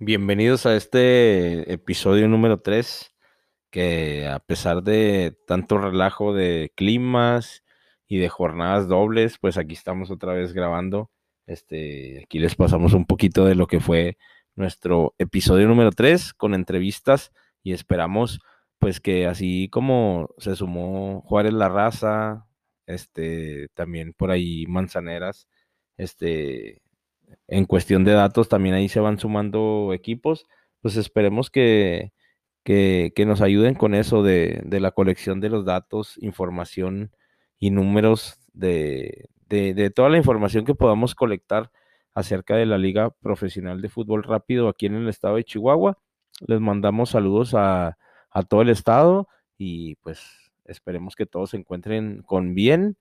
Bienvenidos a este episodio número 3, que a pesar de tanto relajo de climas y de jornadas dobles, pues aquí estamos otra vez grabando. Este, aquí les pasamos un poquito de lo que fue nuestro episodio número 3 con entrevistas y esperamos pues que así como se sumó Juárez La Raza, este, también por ahí Manzaneras, este, en cuestión de datos también ahí se van sumando equipos, pues esperemos que, que, nos ayuden con eso de, de, la colección de los datos, información y números de, de, de, toda la información que podamos colectar acerca de la Liga Profesional de Fútbol Rápido aquí en el estado de Chihuahua. Les mandamos saludos a, a todo el estado y pues esperemos que todos se encuentren con bien.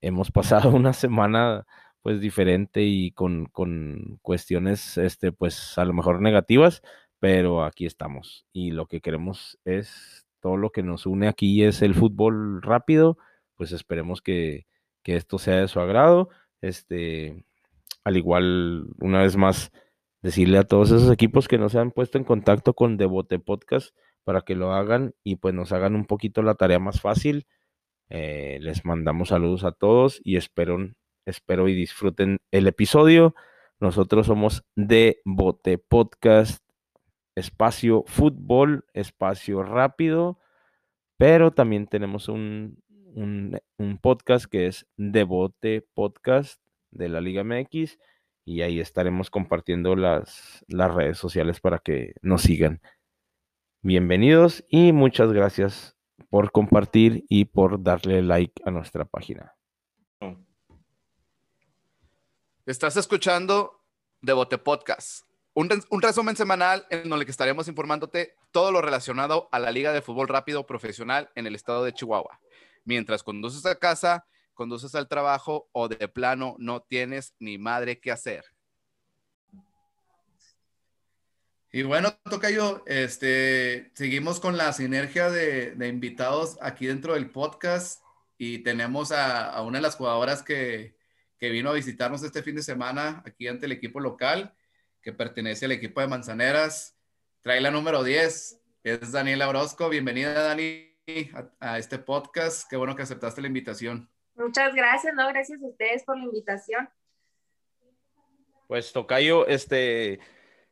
Hemos pasado una semana pues diferente y con, con, cuestiones, este, pues a lo mejor negativas, pero aquí estamos y lo que queremos es todo lo que nos une aquí es el fútbol rápido, pues esperemos que, que esto sea de su agrado, este, al igual, una vez más, decirle a todos esos equipos que no se han puesto en contacto con Devote Podcast para que lo hagan y pues nos hagan un poquito la tarea más fácil. Eh, les mandamos saludos a todos y espero Espero y disfruten el episodio. Nosotros somos de Bote Podcast, espacio fútbol, espacio rápido, pero también tenemos un, un, podcast que es de Bote Podcast de la Liga MX y ahí estaremos compartiendo las, las redes sociales para que nos sigan. Bienvenidos y muchas gracias por compartir y por darle like a nuestra página. Estás escuchando Devote Podcast, un, resumen semanal en que estaremos informándote todo lo relacionado a la Liga de Fútbol Rápido Profesional en el estado de Chihuahua. Mientras conduces a casa, conduces al trabajo o de plano no tienes ni madre que hacer. Y bueno, Tocayo, este, seguimos con la sinergia de, invitados aquí dentro del podcast y tenemos a una de las jugadoras que, que vino a visitarnos este fin de semana aquí ante el equipo local, que pertenece al equipo de Manzaneras. Trae la número 10, es Daniela Orozco. Bienvenida, Dani, a, este podcast. Qué bueno que aceptaste la invitación. Muchas gracias, no, gracias a ustedes por la invitación. Pues Tocayo, este,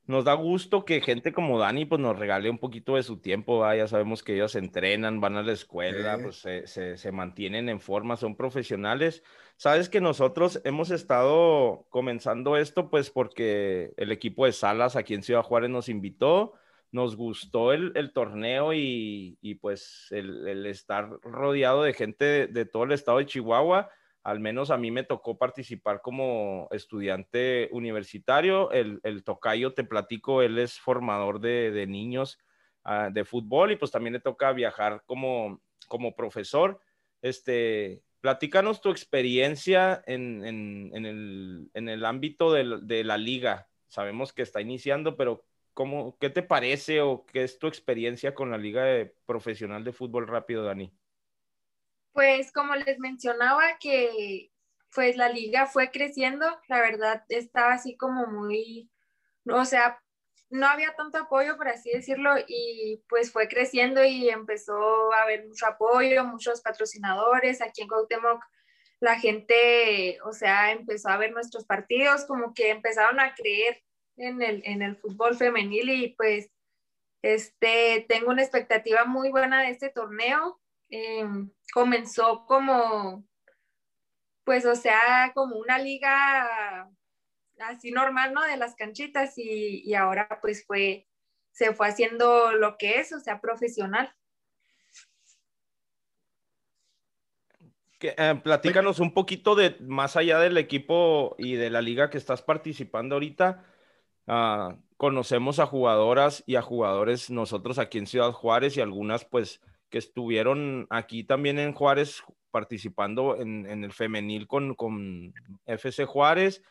nos da gusto que gente como Dani pues nos regale un poquito de su tiempo, ya sabemos que ellos entrenan, van a la escuela, pues se, se, se, mantienen en forma, son profesionales. Sabes que nosotros hemos estado comenzando esto pues porque el equipo de Salas aquí en Ciudad Juárez nos invitó, nos gustó el, torneo y, pues el, estar rodeado de gente de, de todo el estado de Chihuahua al menos a mí me tocó participar como estudiante universitario. El, el tocayo, te platico, él es formador de, niños ah, de fútbol y pues también le toca viajar como, como profesor. Este, platícanos tu experiencia en, el, ámbito de, la liga. Sabemos que está iniciando, pero ¿cómo, ¿qué te parece o qué es tu experiencia con la liga profesional de fútbol rápido, Dani? Pues como les mencionaba que pues la liga fue creciendo, la verdad estaba así como muy, o sea, no había tanto apoyo, por así decirlo, y pues fue creciendo y empezó a haber mucho apoyo, muchos patrocinadores. Aquí en Cuauhtémoc la gente, o sea, empezó a ver nuestros partidos, como que empezaron a creer en el, en el fútbol femenil y pues este, tengo una expectativa muy buena de este torneo. Em, comenzó como, pues, o sea, como una liga así normal, ¿no? De las canchitas y, ahora pues fue, se fue haciendo lo que es, o sea, profesional. Eh, platícanos un poquito de más allá del equipo y de la liga que estás participando ahorita. Ah, conocemos a jugadoras y a jugadores nosotros aquí en Ciudad Juárez y algunas pues que estuvieron aquí también en Juárez participando en, el femenil con, con, FC Juárez,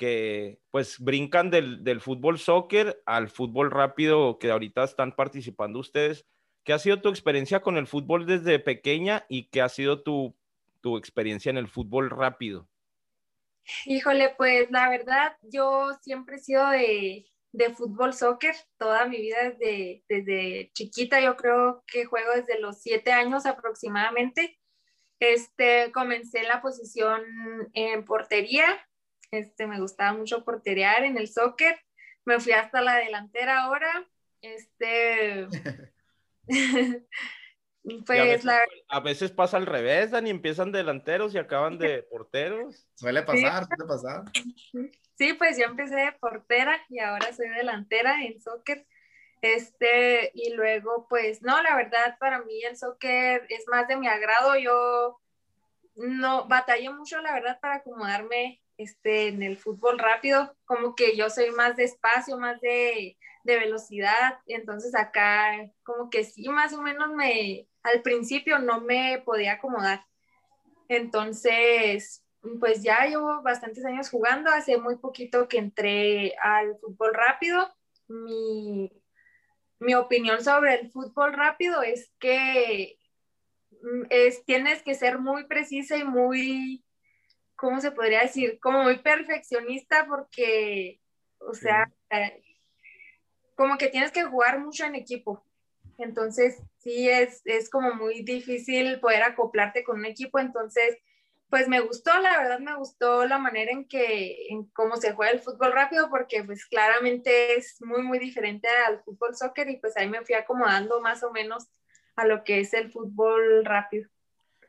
que pues brincan del, fútbol soccer al fútbol rápido que ahorita están participando ustedes. ¿Qué ha sido tu experiencia con el fútbol desde pequeña y qué ha sido tu, tu experiencia en el fútbol rápido? Híjole, pues la verdad, yo siempre he sido de, de fútbol soccer toda mi vida desde, desde chiquita. Yo creo que juego desde los siete años aproximadamente. Este, comencé la posición en portería. Este, me gustaba mucho porterear en el soccer. Me fui hasta la delantera ahora. Este, pues a veces, pasa al revés, Dani, empiezan delanteros y acaban de porteros. Suele pasar, suele pasar. Sí, pues yo empecé de portera y ahora soy delantera en soccer. Este, y luego, pues, no, la verdad, para mí el soccer es más de mi agrado. Yo no batallé mucho, la verdad, para acomodarme este, en el fútbol rápido. Como que yo soy más de espacio, más de, de velocidad. Entonces acá, como que sí, más o menos me, al principio no me podía acomodar. Entonces, pues ya llevo bastantes años jugando. Hace muy poquito que entré al fútbol rápido. Mi, mi opinión sobre el fútbol rápido es que mm, es, tienes que ser muy precisa y muy, ¿cómo se podría decir? Como muy perfeccionista porque, o sea, eh, como que tienes que jugar mucho en equipo. Entonces, sí, es, es como muy difícil poder acoplarte con un equipo. Entonces, pues me gustó, la verdad me gustó la manera en que, en cómo se juega el fútbol rápido, porque pues claramente es muy, muy diferente al fútbol soccer y pues ahí me fui acomodando más o menos a lo que es el fútbol rápido.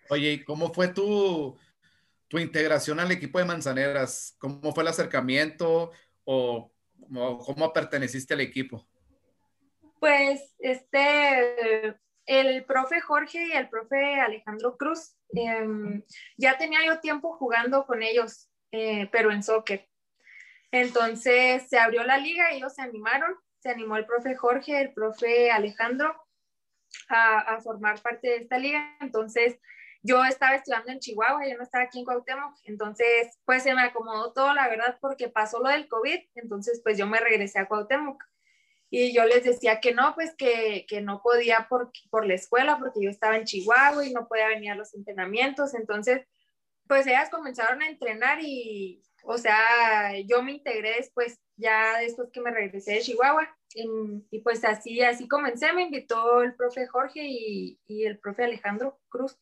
Oye, ¿y cómo fue tu, tu integración al equipo de Manzaneras? ¿Cómo fue el acercamiento o, cómo perteneciste al equipo? Pues este, el profe Jorge y el profe Alejandro Cruz, em, ya tenía yo tiempo jugando con ellos, eh, pero en soccer. Entonces se abrió la liga y ellos se animaron, se animó el profe Jorge, el profe Alejandro a, formar parte de esta liga. Entonces yo estaba estudiando en Chihuahua, yo no estaba aquí en Cuauhtémoc, entonces pues se me acomodó todo, la verdad, porque pasó lo del COVID, entonces pues yo me regresé a Cuauhtémoc y yo les decía que no, pues que, que no podía por, por, la escuela porque yo estaba en Chihuahua y no podía venir a los entrenamientos. Entonces, pues ellas comenzaron a entrenar y, o sea, yo me integré después, ya después que me regresé de Chihuahua. Y, y pues así, así comencé, me invitó el profe Jorge y, y el profe Alejandro Cruz.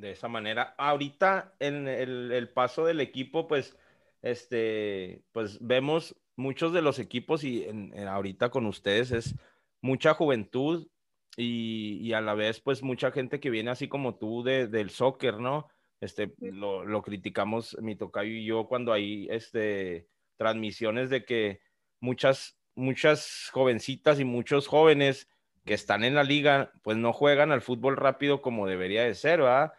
De esa manera, ahorita en el, el paso del equipo, pues, este, pues vemos muchos de los equipos y en, ahorita con ustedes es mucha juventud y, a la vez pues mucha gente que viene así como tú de, del soccer, ¿no? Este, lo, lo, criticamos mi tocayo y yo cuando hay este, transmisiones de que muchas, muchas jovencitas y muchos jóvenes que están en la liga pues no juegan al fútbol rápido como debería de ser, ¿verdad?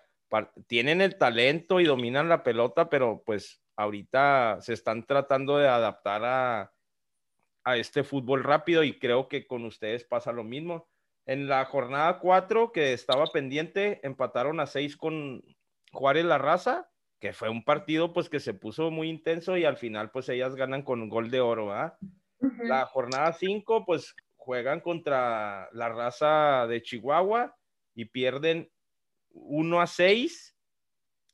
Tienen el talento y dominan la pelota, pero pues ahorita se están tratando de adaptar a, este fútbol rápido y creo que con ustedes pasa lo mismo. En la jornada 4 que estaba pendiente, empataron a 6 con Juárez La Raza, que fue un partido pues que se puso muy intenso y al final pues ellas ganan con un gol de oro, La jornada 5 pues juegan contra la raza de Chihuahua y pierden 1 a 6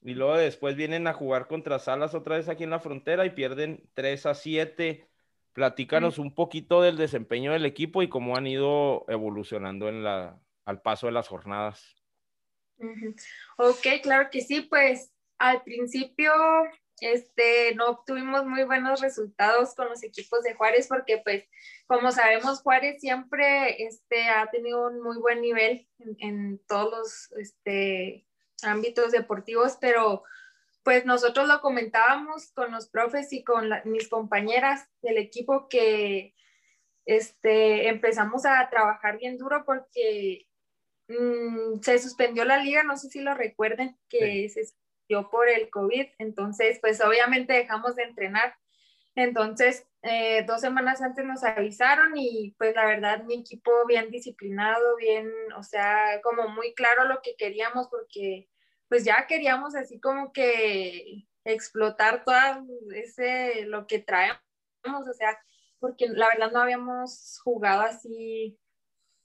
y luego después vienen a jugar contra Salas otra vez aquí en la frontera y pierden 3 a 7. Platícanos un poquito del desempeño del equipo y cómo han ido evolucionando en la, al paso de las jornadas. Ok, claro que sí, pues al principio este, no obtuvimos muy buenos resultados con los equipos de Juárez porque pues como sabemos Juárez siempre este, ha tenido un muy buen nivel en, en todos los este, ámbitos deportivos, pero pues nosotros lo comentábamos con los profes y con mis compañeras del equipo que este, empezamos a trabajar bien duro porque mm, se suspendió la liga, no sé si lo recuerden, que se suspendió por el COVID, entonces pues obviamente dejamos de entrenar. Entonces, eh, dos semanas antes nos avisaron y pues la verdad mi equipo bien disciplinado, bien, o sea, como muy claro lo que queríamos porque pues ya queríamos así como que explotar todo ese, lo que traemos, o sea, porque la verdad no habíamos jugado así,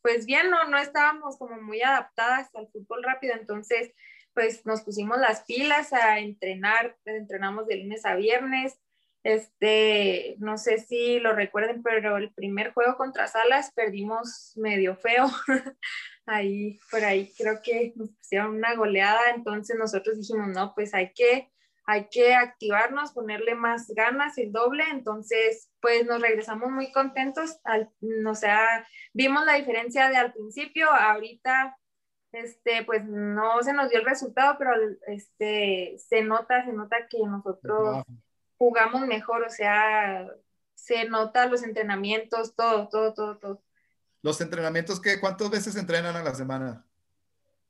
pues bien, no, no estábamos como muy adaptadas al fútbol rápido, entonces pues nos pusimos las pilas a entrenar, entrenamos de lunes a viernes, Este, no sé si lo recuerden, pero el primer juego contra Salas perdimos medio feo. ahí, por ahí creo que nos pusieron una goleada, entonces nosotros dijimos, no, pues hay que, hay que activarnos, ponerle más ganas, el doble, entonces pues nos regresamos muy contentos, al, o sea, vimos la diferencia de al principio, ahorita este, pues no se nos dio el resultado, pero este, se nota, se nota que nosotros jugamos mejor, o sea, se nota los entrenamientos, todo, todo, todo, todo. ¿Los entrenamientos qué? ¿Cuántas veces entrenan a la semana?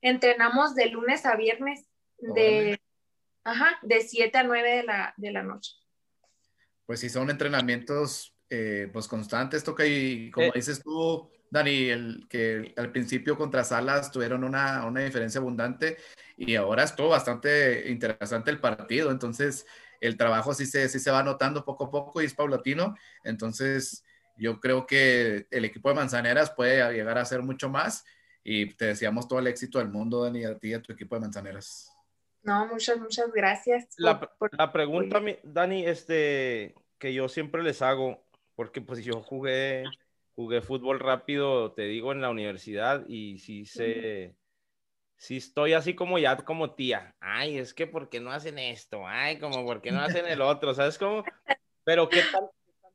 Entrenamos de lunes a viernes, de, ajá, de 7 a 9 de la, de la noche. Pues si son entrenamientos eh, pues constantes, toca y como eh. dices tú, Dani, el, que al principio contra Salas tuvieron una, una diferencia abundante y ahora estuvo bastante interesante el partido, entonces el trabajo sí se, sí se va notando poco a poco y es paulatino, entonces yo creo que el equipo de Manzaneras puede llegar a ser mucho más y te deseamos todo el éxito del mundo, Dani, a ti y a tu equipo de Manzaneras. No, muchas, muchas gracias. la, la, pregunta, Dani, este, que yo siempre les hago, porque pues yo jugué, jugué fútbol rápido, te digo, en la universidad y sí sé, sí estoy así como ya como tía. Ay, es que ¿por qué no hacen esto? Ay, como ¿por qué no hacen el otro? ¿Sabes cómo? Pero ¿qué tal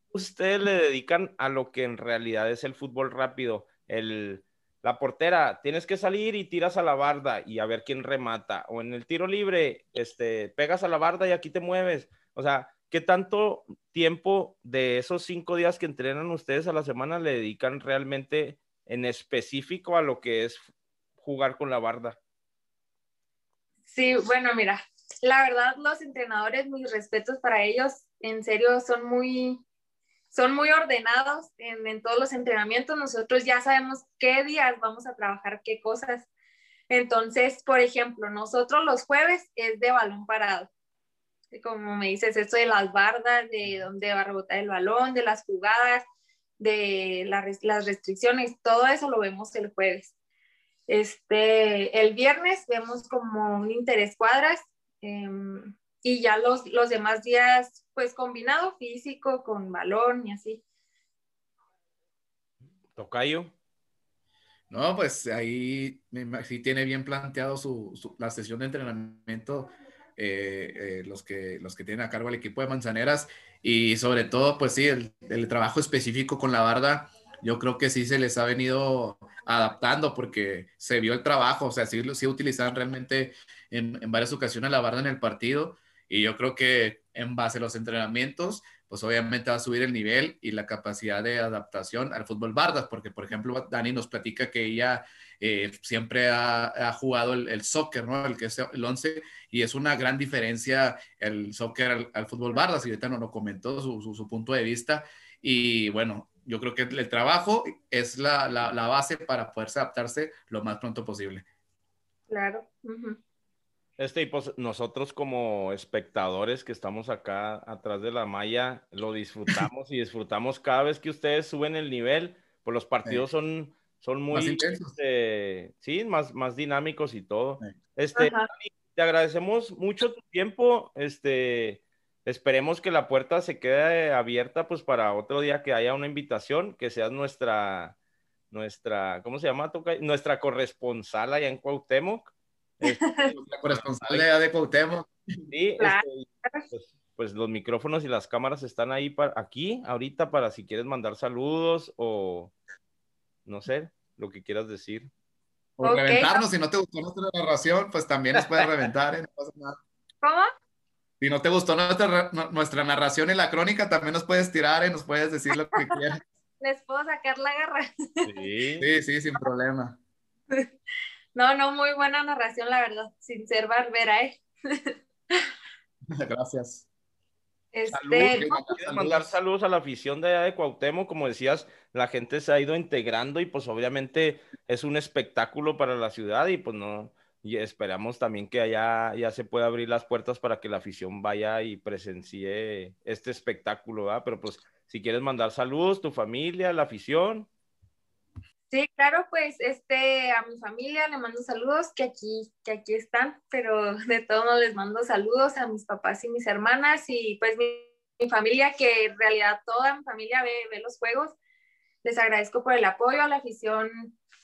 ustedes le dedican a lo que en realidad es el fútbol rápido? El, la portera, tienes que salir y tiras a la barda y a ver quién remata. O en el tiro libre, este, pegas a la barda y aquí te mueves. O sea, ¿qué tanto tiempo de esos cinco días que entrenan ustedes a la semana le dedican realmente en específico a lo que es jugar con la barda? Sí, bueno, mira, la verdad los entrenadores, mis respetos para ellos, en serio son muy, son muy ordenados en, todos los entrenamientos. Nosotros ya sabemos qué días vamos a trabajar qué cosas. Entonces, por ejemplo, nosotros los jueves es de balón parado. Como me dices, esto de las bardas, de dónde va a rebotar el balón, de las jugadas, de las restricciones, todo eso lo vemos el jueves. Este, el viernes vemos como un interés cuadras. Em, y ya los, los demás días, pues combinado físico con balón y así. Tocayo. No, pues ahí sí tiene bien planteado su, la sesión de entrenamiento eh, eh, los, que, los que tienen a cargo el equipo de Manzaneras. Y sobre todo, pues sí, el, trabajo específico con la barda, yo creo que sí se les ha venido adaptando porque se vio el trabajo, o sea, sí, sí utilizaban realmente en, en varias ocasiones la barda en el partido. Y yo creo que en base a los entrenamientos, pues obviamente va a subir el nivel y la capacidad de adaptación al fútbol bardas, porque por ejemplo Dani nos platica que ella eh, siempre ha, jugado el, soccer, ¿no? El que es el 11, y es una gran diferencia el soccer al, fútbol bardas, y ahorita nos lo comentó su, punto de vista, y bueno, yo creo que el trabajo es la, base para poderse adaptarse lo más pronto posible. Claro. Este, y pues nosotros como espectadores que estamos acá atrás de la malla, lo disfrutamos y disfrutamos cada vez que ustedes suben el nivel, pues los partidos son, son muy, este, sí, más, más dinámicos y todo. Este, te agradecemos mucho tu tiempo, este, esperemos que la puerta se quede abierta, pues para otro día que haya una invitación, que seas nuestra, nuestra, ¿cómo se llama? Nuestra corresponsal allá en Cuauhtémoc este, la corresponsal de Cuauhtémoc. Sí, este, pues, pues, los micrófonos y las cámaras están ahí para, aquí, ahorita, para si quieres mandar saludos o no sé, lo que quieras decir. O reventarnos, si no te gustó nuestra narración, pues también nos puedes reventar, ¿eh? no pasa nada. ¿Cómo? Si no te gustó nuestra, nuestra narración y la crónica, también nos puedes tirar y nos puedes decir lo que quieras. Les puedo sacar la garra. Sí, sí, sí sin problema. No, no, muy buena narración, la verdad, sin ser barbera, ¿eh? Gracias. Este... mandar saludos a la afición de, de Cuauhtémoc, como decías, la gente se ha ido integrando y pues obviamente es un espectáculo para la ciudad y pues no, y esperamos también que allá ya se pueda abrir las puertas para que la afición vaya y presencie este espectáculo, ¿verdad? Pero pues si quieres mandar saludos, tu familia, la afición. Sí, claro, pues este, a mi familia le mando saludos, que aquí, que aquí están, pero de todo no les mando saludos a mis papás y mis hermanas y pues mi mi familia, que en realidad toda mi familia ve, ve los juegos. Les agradezco por el apoyo a la afición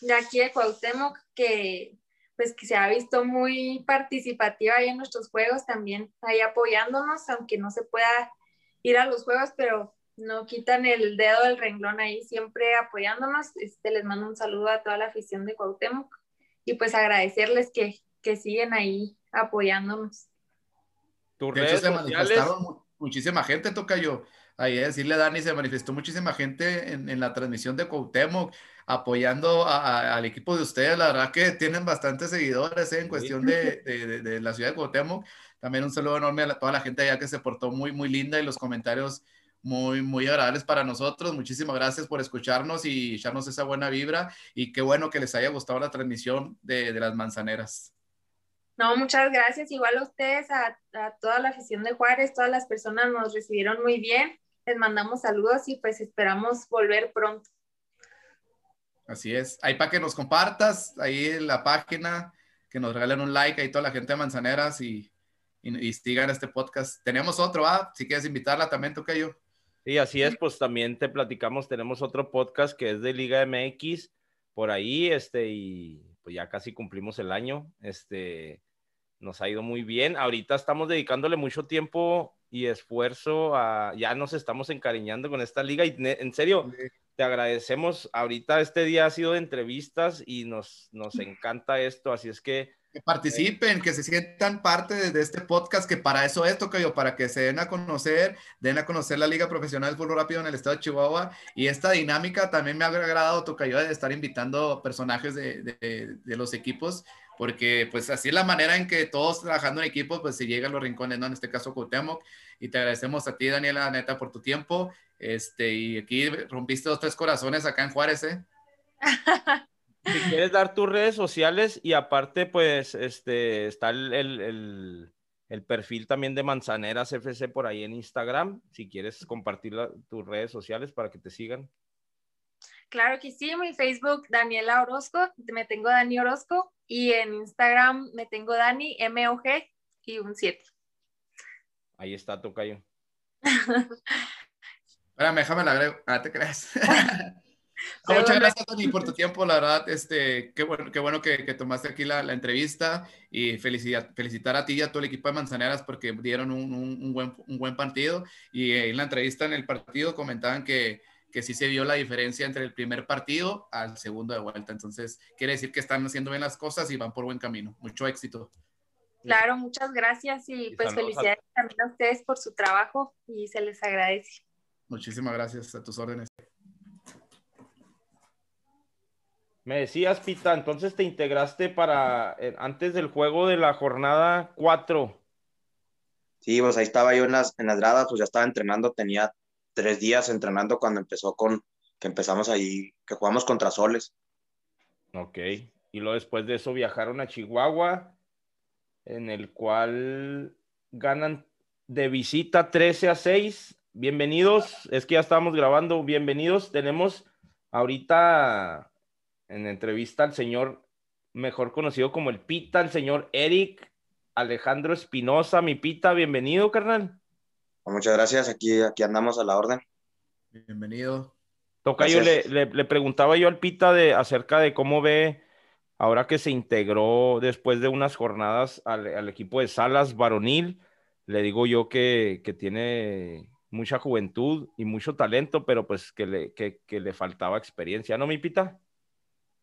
de aquí de Cuauhtémoc, que pues que se ha visto muy participativa ahí en nuestros juegos, también ahí apoyándonos, aunque no se pueda ir a los juegos, pero no quitan el dedo del renglón ahí, siempre apoyándonos. Este, les mando un saludo a toda la afición de Cuauhtémoc y pues agradecerles que, que siguen ahí apoyándonos. Tus redes se manifestaron muchísima gente, toca yo. Ahí decirle a Dani, se manifestó muchísima gente en, en la transmisión de Cuauhtémoc apoyando al equipo de ustedes. La verdad que tienen bastantes seguidores ¿eh? en cuestión de, de, de, la ciudad de Cuauhtémoc. También un saludo enorme a toda la gente allá que se portó muy, muy linda y los comentarios muy, muy agradables para nosotros. Muchísimas gracias por escucharnos y echarnos esa buena vibra y qué bueno que les haya gustado la transmisión de, de las manzaneras. No, muchas gracias. Igual a ustedes, a, a, toda la afición de Juárez, todas las personas nos recibieron muy bien. Les mandamos saludos y pues esperamos volver pronto. Así es. Ahí para que nos compartas, ahí en la página, que nos regalen un like ahí toda la gente de Manzaneras y, y, sigan este podcast. Tenemos otro, ¿ah? Si quieres invitarla también, toca yo. Sí, así es, pues también te platicamos, tenemos otro podcast que es de Liga MX por ahí, este, y pues ya casi cumplimos el año, este, nos ha ido muy bien. Ahorita estamos dedicándole mucho tiempo y esfuerzo a, ya nos estamos encariñando con esta liga y en serio, te agradecemos. Ahorita este día ha sido de entrevistas y nos, nos encanta esto, así es que... Que participen, que se sientan parte de, este podcast, que para eso es, Tocayo, para que se den a conocer, den a conocer la Liga Profesional de Fútbol Rápido en el estado de Chihuahua. Y esta dinámica también me ha agradado, Tocayo, de estar invitando personajes de, de, de los equipos porque pues así es la manera en que todos trabajando en equipo pues se llegan a los rincones, ¿no? En este caso Cuauhtémoc, y te agradecemos a ti, Daniela, neta, por tu tiempo, este, y aquí rompiste dos, tres corazones acá en Juárez, ¿eh? si quieres dar tus redes sociales y aparte pues este, está el, el, el, perfil también de Manzaneras FC por ahí en Instagram, si quieres compartir tus redes sociales para que te sigan. Claro que sí, mi Facebook Daniela Orozco, me tengo Dani Orozco y en Instagram me tengo Dani MOG y un 7. Ahí está, Tocayo. Espérame, déjame la agrego. Ah, te creas. muchas gracias, Dani, por tu tiempo. La verdad, este, qué bueno, qué bueno que, que tomaste aquí la, la, entrevista y felicitar, felicitar a ti y a todo el equipo de Manzaneras porque dieron un, un, un buen, un buen partido. Y en la entrevista en el partido comentaban que que sí se vio la diferencia entre el primer partido al segundo de vuelta. Entonces, quiere decir que están haciendo bien las cosas y van por buen camino. Mucho éxito. Claro, muchas gracias y, pues felicidades también a ustedes por su trabajo y se les agradece. Muchísimas gracias a tus órdenes. Me decías, Pita, entonces te integraste para eh, antes del juego de la jornada 4. Sí, pues ahí estaba yo en las, en las gradas, pues ya estaba entrenando, tenía tres días entrenando cuando empezó con, que empezamos ahí, que jugamos contra Soles. Ok, y luego después de eso viajaron a Chihuahua, en el cual ganan de visita 13 a 6. Bienvenidos, es que ya estábamos grabando, bienvenidos. Tenemos ahorita en entrevista al señor mejor conocido como el Pita, el señor Eric Alejandro Espinosa, mi Pita, bienvenido, carnal. Muchas gracias, aquí, aquí andamos a la orden. Bienvenido. Toca yo le, le, preguntaba yo al Pita de, acerca de cómo ve ahora que se integró después de unas jornadas al, al equipo de Salas varonil. Le digo yo que, que, tiene mucha juventud y mucho talento, pero pues que le, que, que le faltaba experiencia, ¿no, mi Pita?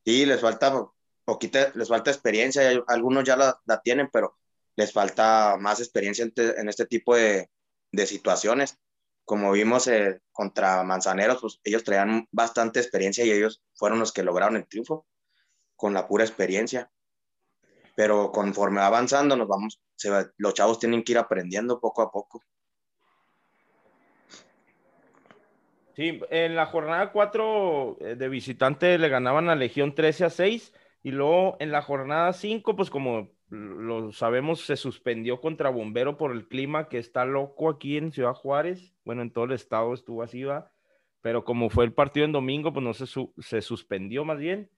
Sí, les falta poquita, les falta experiencia, algunos ya la, tienen, pero les falta más experiencia en, en este tipo de, de situaciones. Como vimos eh, contra Manzaneros, pues ellos traían bastante experiencia y ellos fueron los que lograron el triunfo con la pura experiencia. Pero conforme avanzando, nos vamos, se los chavos tienen que ir aprendiendo poco a poco. Sí, en la jornada 4 eh, de visitante le ganaban a Legión 13 a 6 y luego en la jornada 5, pues como lo sabemos, se suspendió contra Bombero por el clima que está loco aquí en Ciudad Juárez. Bueno, en todo el estado estuvo así, va. Pero como fue el partido en domingo, pues no se, se suspendió más bien.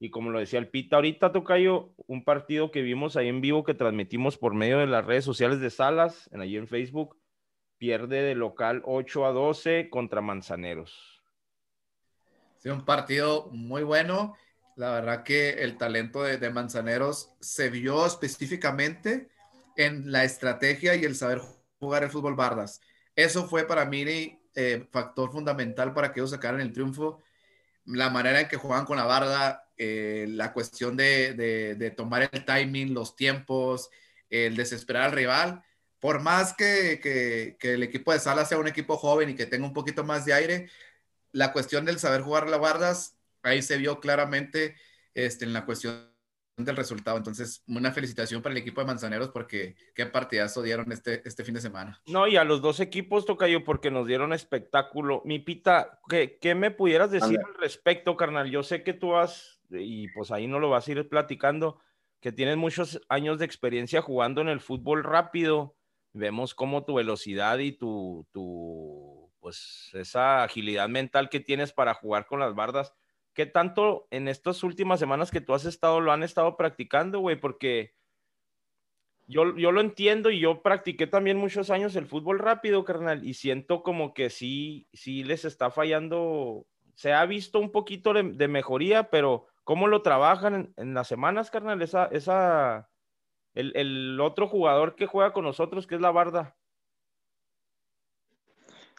Y como lo decía el Pita, ahorita Tocayo, un partido que vimos ahí en vivo que transmitimos por medio de las redes sociales de Salas, en allí en Facebook, pierde de local 8 a 12 contra Manzaneros. Sí, un partido muy bueno. La verdad que el talento de, Manzaneros se vio específicamente en la estrategia y el saber jugar el fútbol bardas. Eso fue para mí eh, factor fundamental para que ellos sacaran el triunfo. La manera en que jugaban con la barda, eh, la cuestión de, tomar el timing, los tiempos, el desesperar al rival. Por más que, que, el equipo de Sala sea un equipo joven y que tenga un poquito más de aire, la cuestión del saber jugar la bardas ahí se vio claramente este, en la cuestión del resultado. Entonces, una felicitación para el equipo de Manzaneros porque qué partidazo dieron este, este fin de semana. No, y a los dos equipos, toca yo porque nos dieron espectáculo. Mi Pita, ¿qué, qué me pudieras decir al respecto, carnal? Yo sé que tú has, y pues ahí no lo vas a ir platicando, que tienes muchos años de experiencia jugando en el fútbol rápido. Vemos cómo tu velocidad y tu, tu pues esa agilidad mental que tienes para jugar con las bardas ¿qué tanto en estas últimas semanas que tú has estado lo han estado practicando, güey? Porque yo, yo lo entiendo y yo practiqué también muchos años el fútbol rápido, carnal, y siento como que sí, sí les está fallando. Se ha visto un poquito de, mejoría, pero ¿cómo lo trabajan en, las semanas, carnal? Esa, esa, el, el otro jugador que juega con nosotros, que es la Barda.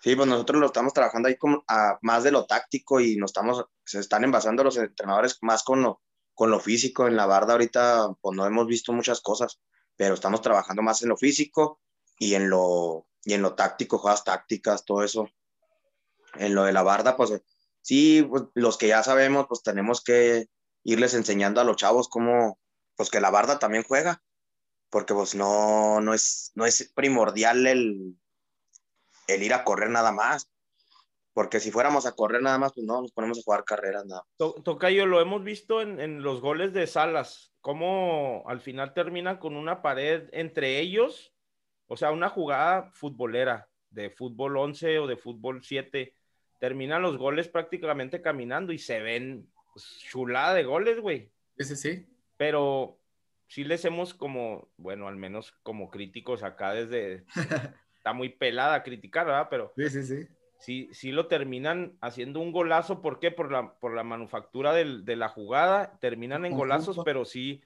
Sí, pues nosotros lo estamos trabajando ahí como más de lo táctico y nos estamos, se están envasando los entrenadores más con lo, con lo físico. En la barda ahorita, pues no hemos visto muchas cosas, pero estamos trabajando más en lo físico y en lo, y en lo táctico, jugadas tácticas, todo eso. En lo de la barda, pues sí, pues, los que ya sabemos, pues tenemos que irles enseñando a los chavos cómo, pues que la barda también juega, porque pues no, no, es, no es primordial el, el ir a correr nada más. Porque si fuéramos a correr nada más, pues no, nos ponemos a jugar carreras nada. Tocayo, lo hemos visto en, los goles de Salas, cómo al final termina con una pared entre ellos, o sea, una jugada futbolera de fútbol 11 o de fútbol 7. Terminan los goles prácticamente caminando y se ven pues, chulada de goles, güey. Ese sí. Pero sí les hemos como, bueno, al menos como críticos acá desde está muy pelada a criticar, ¿verdad? Pero sí, sí, sí. Sí, sí lo terminan haciendo un golazo, ¿por qué? Por la, por la manufactura de la jugada, terminan en golazos, pero sí,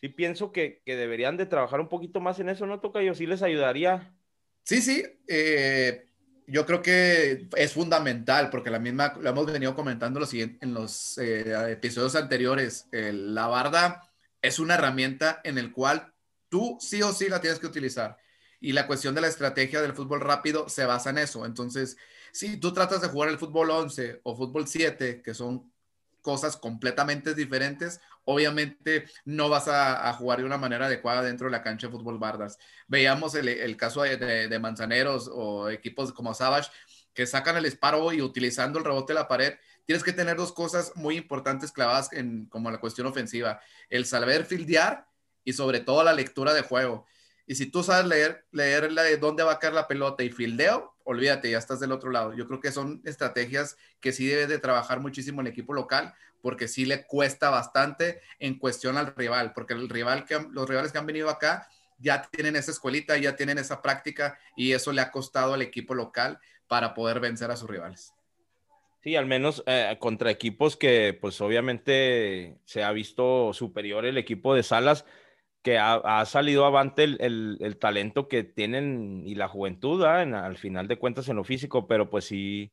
sí pienso que, deberían de trabajar un poquito más en eso, ¿no, toca yo Sí les ayudaría. Sí, sí, eh, yo creo que es fundamental, porque la misma, lo hemos venido comentando los, en los eh, episodios anteriores, la barda es una herramienta en el cual tú sí o sí la tienes que utilizar y la cuestión de la estrategia del fútbol rápido se basa en eso. Entonces, si tú tratas de jugar el fútbol 11 o fútbol 7, que son cosas completamente diferentes, obviamente no vas a, jugar de una manera adecuada dentro de la cancha de fútbol bardas. Veíamos el, caso de, Manzaneros o equipos como Savage que sacan el disparo y utilizando el rebote de la pared, tienes que tener dos cosas muy importantes clavadas en como la cuestión ofensiva, el saber fildear y sobre todo la lectura de juego. Y si tú sabes leer, leer de dónde va a caer la pelota y fildeo, olvídate, ya estás del otro lado. Yo creo que son estrategias que sí debe de trabajar muchísimo el equipo local, porque sí le cuesta bastante en cuestión al rival, porque el rival que, los rivales que han venido acá ya tienen esa escuelita, ya tienen esa práctica y eso le ha costado al equipo local para poder vencer a sus rivales. Sí, al menos eh, contra equipos que pues obviamente se ha visto superior el equipo de Salas que ha, salido avante el, talento que tienen y la juventud, al final de cuentas en lo físico, pero pues sí,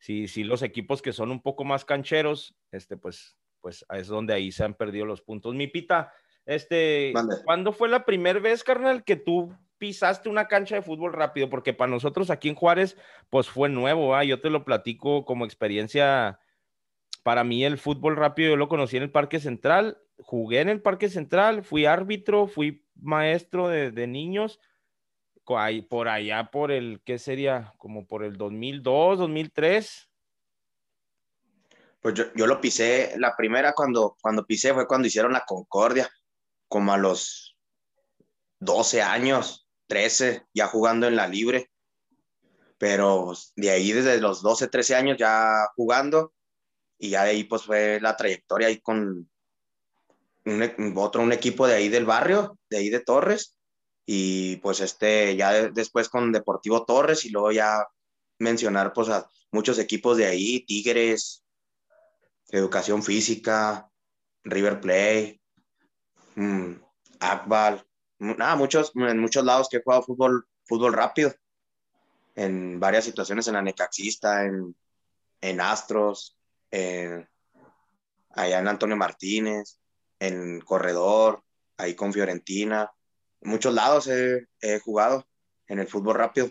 sí, sí, los equipos que son un poco más cancheros, este, pues, pues es donde ahí se han perdido los puntos. Mi pita, este, ¿cuándo fue la primera vez, carnal, que tú pisaste una cancha de fútbol rápido? Porque para nosotros aquí en Juárez, pues fue nuevo, ¿ah? yo te lo platico como experiencia. Para mí el fútbol rápido yo lo conocí en el Parque Central jugué en el Parque Central, fui árbitro, fui maestro de, niños, por allá por el, ¿qué sería? Como por el 2002, 2003. Pues yo, lo pisé, la primera cuando, cuando pisé fue cuando hicieron la Concordia, como a los 12 años, 13, ya jugando en la libre. Pero de ahí desde los 12, 13 años ya jugando y ya de ahí pues fue la trayectoria ahí con, un, otro, un equipo de ahí del barrio, de ahí de Torres, y pues este, ya después con Deportivo Torres y luego ya mencionar pues a muchos equipos de ahí, Tigres, Educación Física, River Play, mm, Akbal, nada, muchos, en muchos lados que he jugado fútbol, fútbol rápido, en varias situaciones en la Necaxista, en, en Astros, allá en Antonio Martínez, en Corredor, ahí con Fiorentina, en muchos lados he, jugado en el fútbol rápido.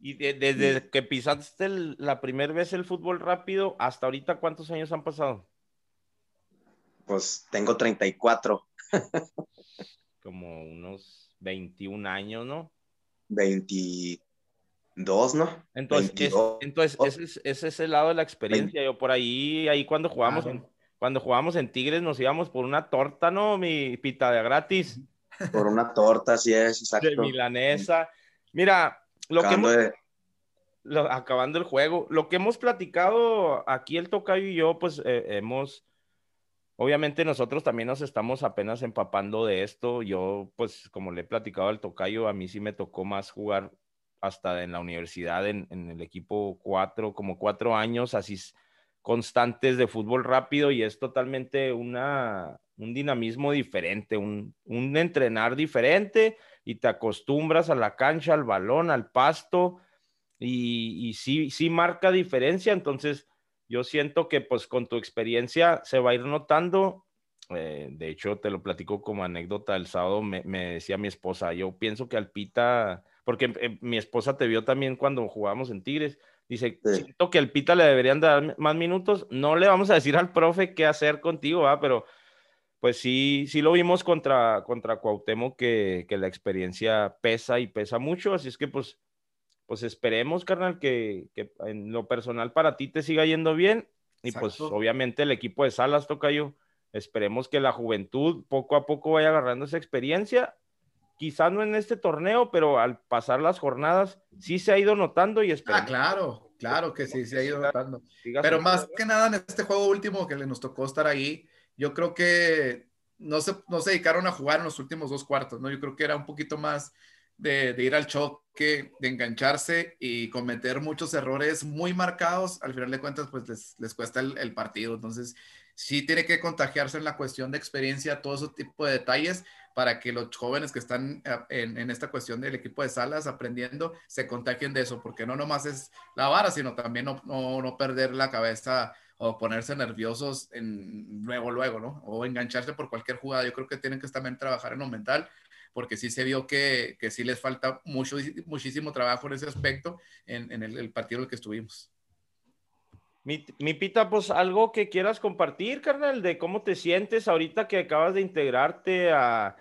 Y desde que pisaste la primera vez el fútbol rápido, hasta ahorita, ¿cuántos años han pasado? Pues tengo 34. Como unos 21 años, ¿no? 22, ¿no? Entonces, entonces ese, es, el lado de la experiencia. Yo por ahí, ahí cuando jugamos, en, cuando jugamos en Tigres nos íbamos por una torta, ¿no? Mi pita de gratis. Por una torta, así es, exacto. De milanesa. Mira, lo que hemos, acabando el juego, lo que hemos platicado aquí el Tocayo y yo, pues eh, hemos, obviamente nosotros también nos estamos apenas empapando de esto. Yo, pues como le he platicado al Tocayo, a mí sí me tocó más jugar hasta en la universidad, en, el equipo cuatro, como cuatro años, así constantes de fútbol rápido y es totalmente una, un dinamismo diferente, un, un entrenar diferente y te acostumbras a la cancha, al balón, al pasto y, y sí, sí marca diferencia. Entonces, yo siento que pues con tu experiencia se va a ir notando. Eh, de hecho, te lo platico como anécdota. El sábado me, me decía mi esposa, yo pienso que Alpita, porque eh, mi esposa te vio también cuando jugábamos en Tigres, dice, siento que al Pita le deberían dar más minutos. No le vamos a decir al profe qué hacer contigo, ¿va? pero pues sí, sí lo vimos contra, contra Cuauhtémoc que, que, la experiencia pesa y pesa mucho, así es que pues, pues esperemos, carnal, que, que en lo personal para ti te siga yendo bien y pues obviamente el equipo de Salas, toca yo, esperemos que la juventud poco a poco vaya agarrando esa experiencia, quizás no en este torneo, pero al pasar las jornadas sí se ha ido notando y esperemos. Ah, claro, claro que sí, se ha ido notando. Pero más que nada en este juego último que le nos tocó estar ahí, yo creo que no se, no se dedicaron a jugar en los últimos dos cuartos, ¿no? Yo creo que era un poquito más de, ir al choque, de engancharse y cometer muchos errores muy marcados. Al final de cuentas, pues les, cuesta el, partido. Entonces, sí tiene que contagiarse en la cuestión de experiencia, todo ese tipo de detalles para que los jóvenes que están eh, en, esta cuestión del equipo de salas aprendiendo se contagien de eso, porque no nomás es la vara, sino también no, no, no perder la cabeza o ponerse nerviosos en, luego, luego, ¿no? O engancharse por cualquier jugada. Yo creo que tienen que también trabajar en lo mental, porque sí se vio que, que sí les falta mucho, muchísimo trabajo en ese aspecto en, en el, partido en el que estuvimos. Mi, mi, Pita, pues algo que quieras compartir, carnal, de cómo te sientes ahorita que acabas de integrarte a,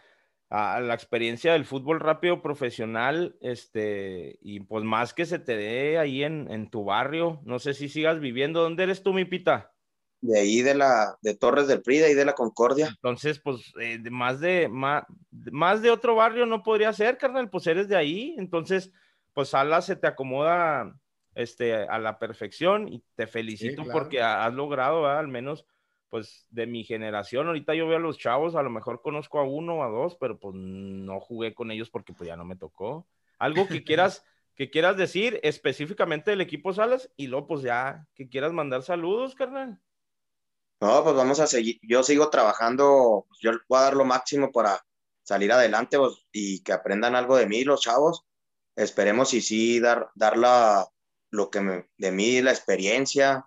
a la experiencia del fútbol rápido profesional, este, y pues más que se te dé ahí en, en tu barrio, no sé si sigas viviendo, ¿dónde eres tú, mi pita? De ahí de la, de Torres del Prida y de la Concordia. Entonces, pues, eh, de más de, más, más de otro barrio no podría ser, carnal, pues eres de ahí, entonces, pues Ala se te acomoda, este, a la perfección y te felicito porque has logrado, al menos, pues de mi generación, ahorita yo veo a los chavos, a lo mejor conozco a uno o a dos, pero pues no jugué con ellos porque pues ya no me tocó. Algo que quieras, que quieras decir específicamente del equipo Salas y luego pues ya que quieras mandar saludos, carnal. No, pues vamos a seguir, yo sigo trabajando, pues, yo voy a dar lo máximo para salir adelante pues, y que aprendan algo de mí los chavos. Esperemos y sí dar, dar la, lo que me, de mí, la experiencia,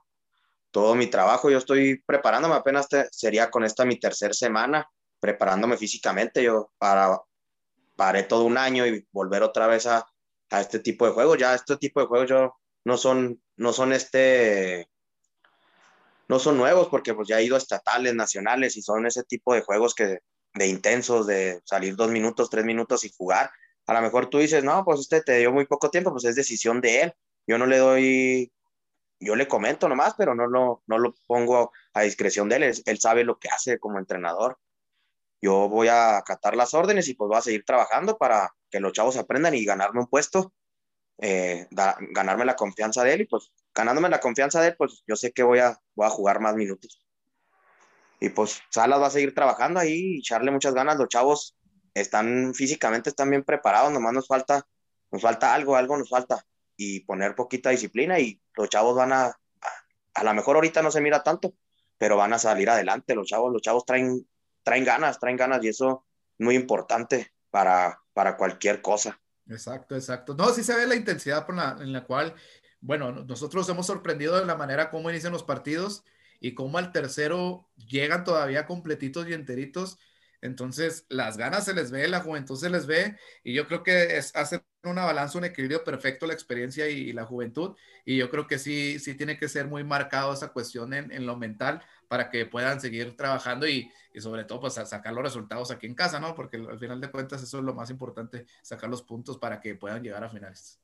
todo mi trabajo. Yo estoy preparándome, apenas sería con esta mi tercera semana, preparándome físicamente. Yo para, paré todo un año y volver otra vez a, a este tipo de juegos. Ya este tipo de juegos yo no son, no son este, no son nuevos porque pues ya he ido a estatales, nacionales y son ese tipo de juegos que de intensos, de salir dos minutos, tres minutos y jugar. A lo mejor tú dices, no, pues usted te dio muy poco tiempo, pues es decisión de él. Yo no le doy yo le comento nomás, pero no lo, no lo pongo a discreción de él. él. sabe lo que hace como entrenador. Yo voy a acatar las órdenes y pues voy a seguir trabajando para que los chavos aprendan y ganarme un puesto, eh, ganarme la confianza de él y pues ganándome la confianza de él, pues yo sé que voy a, voy a jugar más minutos. Y pues Salas va a seguir trabajando ahí y echarle muchas ganas. Los chavos están físicamente, están bien preparados, nomás nos falta, nos falta algo, algo nos falta, y poner poquita disciplina y los chavos van a, a, a lo mejor ahorita no se mira tanto, pero van a salir adelante, los chavos, los chavos traen, traen ganas, traen ganas, y eso es muy importante para, para cualquier cosa. Exacto, exacto. No, sí se ve la intensidad por la, en la cual, bueno, nosotros hemos sorprendido de la manera como inician los partidos y cómo al tercero llegan todavía completitos y enteritos. Entonces, las ganas se les ve, la juventud se les ve, y yo creo que es hacer una balanza, un equilibrio perfecto la experiencia y, la juventud, y yo creo que sí, sí tiene que ser muy marcado esa cuestión en, en lo mental para que puedan seguir trabajando y, y, sobre todo pues sacar los resultados aquí en casa, ¿no? Porque al final de cuentas eso es lo más importante, sacar los puntos para que puedan llegar a finales.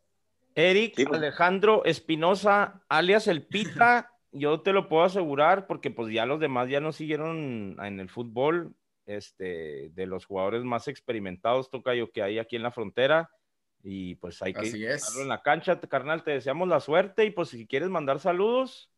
Eric sí, pues. Alejandro Espinosa, alias El Pita, yo te lo puedo asegurar porque pues ya los demás ya no siguieron en el fútbol, este, de los jugadores más experimentados, Tocayo, que hay aquí en la frontera. Y pues hay que estarlo en la cancha, carnal. Te deseamos la suerte y pues si quieres mandar saludos.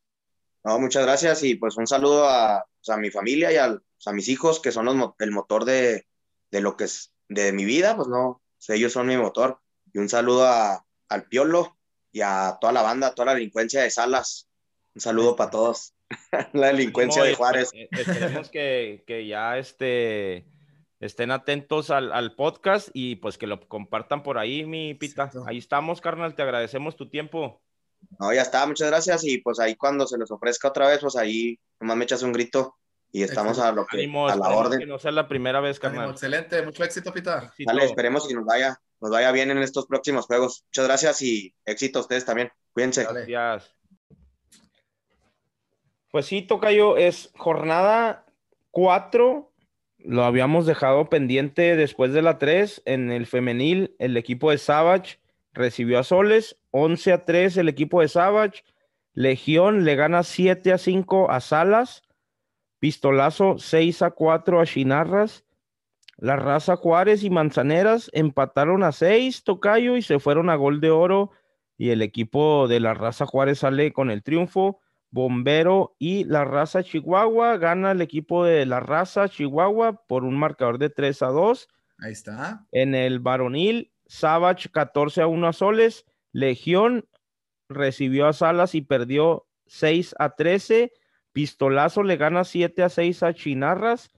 No, muchas gracias y pues un saludo a, pues, a mi familia y a, pues, a, mis hijos que son los, el motor de, de, lo que es de mi vida, pues no, ellos son mi motor. Y un saludo a, al Piolo y a toda la banda, toda la delincuencia de Salas. Un saludo para todos. la delincuencia de Juárez. Eh, esperemos que, que ya este, estén atentos al, al, podcast y pues que lo compartan por ahí, mi pita. Ahí estamos, carnal, te agradecemos tu tiempo. No, ya está, muchas gracias y pues ahí cuando se les ofrezca otra vez, pues ahí nomás me echas un grito y estamos a lo que Ánimo, a la orden. Que no sea la primera vez, carnal. Ánimo, excelente, mucho éxito, pita. Éxito. Dale, esperemos que nos vaya, nos vaya bien en estos próximos juegos. Muchas gracias y éxito a ustedes también. Cuídense. Gracias. Pues sí, Tocayo, es jornada 4. Lo habíamos dejado pendiente después de la 3. En el femenil, el equipo de Savage recibió a Soles. 11 a 3 el equipo de Savage. Legión le gana 7 a 5 a Salas. Pistolazo 6 a 4 a Chinarras. La raza Juárez y Manzaneras empataron a 6, Tocayo, y se fueron a gol de oro. Y el equipo de la raza Juárez sale con el triunfo. Bombero y la raza Chihuahua. Gana el equipo de la raza Chihuahua por un marcador de 3 a 2. Ahí está. En el varonil, Savage 14 a 1 a Soles. Legión recibió a Salas y perdió 6 a 13. Pistolazo le gana 7 a 6 a Chinarras.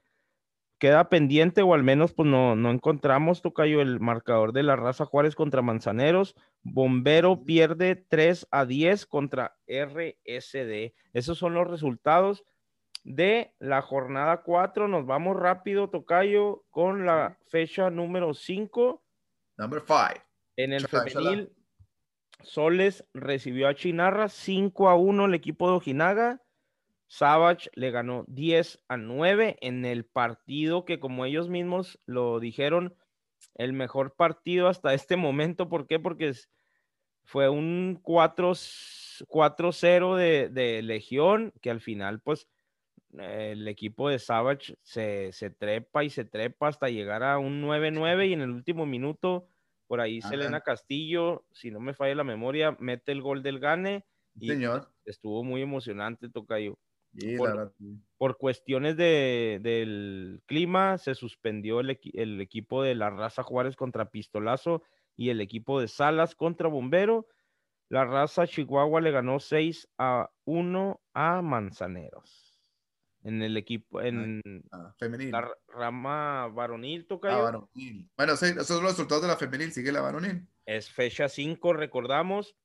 Queda pendiente, o al menos pues no, no encontramos, Tocayo, el marcador de la raza Juárez contra Manzaneros. Bombero pierde 3 a 10 contra RSD. Esos son los resultados de la jornada 4. Nos vamos rápido, Tocayo, con la fecha número 5. Number 5. En el chala, femenil. Soles recibió a Chinarra 5 a 1 el equipo de Ojinaga. Savage le ganó 10 a 9 en el partido que como ellos mismos lo dijeron, el mejor partido hasta este momento. ¿Por qué? Porque fue un 4-0 de, de, Legión que al final pues el equipo de Savage se, se, trepa y se trepa hasta llegar a un 9-9 y en el último minuto por ahí Ajá. Selena Castillo, si no me falla la memoria, mete el gol del gane. Y Señor. estuvo muy emocionante, Tocayo. Sí, por, por, cuestiones de, del clima, se suspendió el, el, equipo de la raza Juárez contra Pistolazo y el equipo de Salas contra Bombero. La raza Chihuahua le ganó 6 a 1 a Manzaneros. En el equipo, en ah, femenil. la rama varonil, toca. Ah, varonil. Bueno, sí, esos son los resultados de la femenil, sigue la varonil. Es fecha 5, recordamos.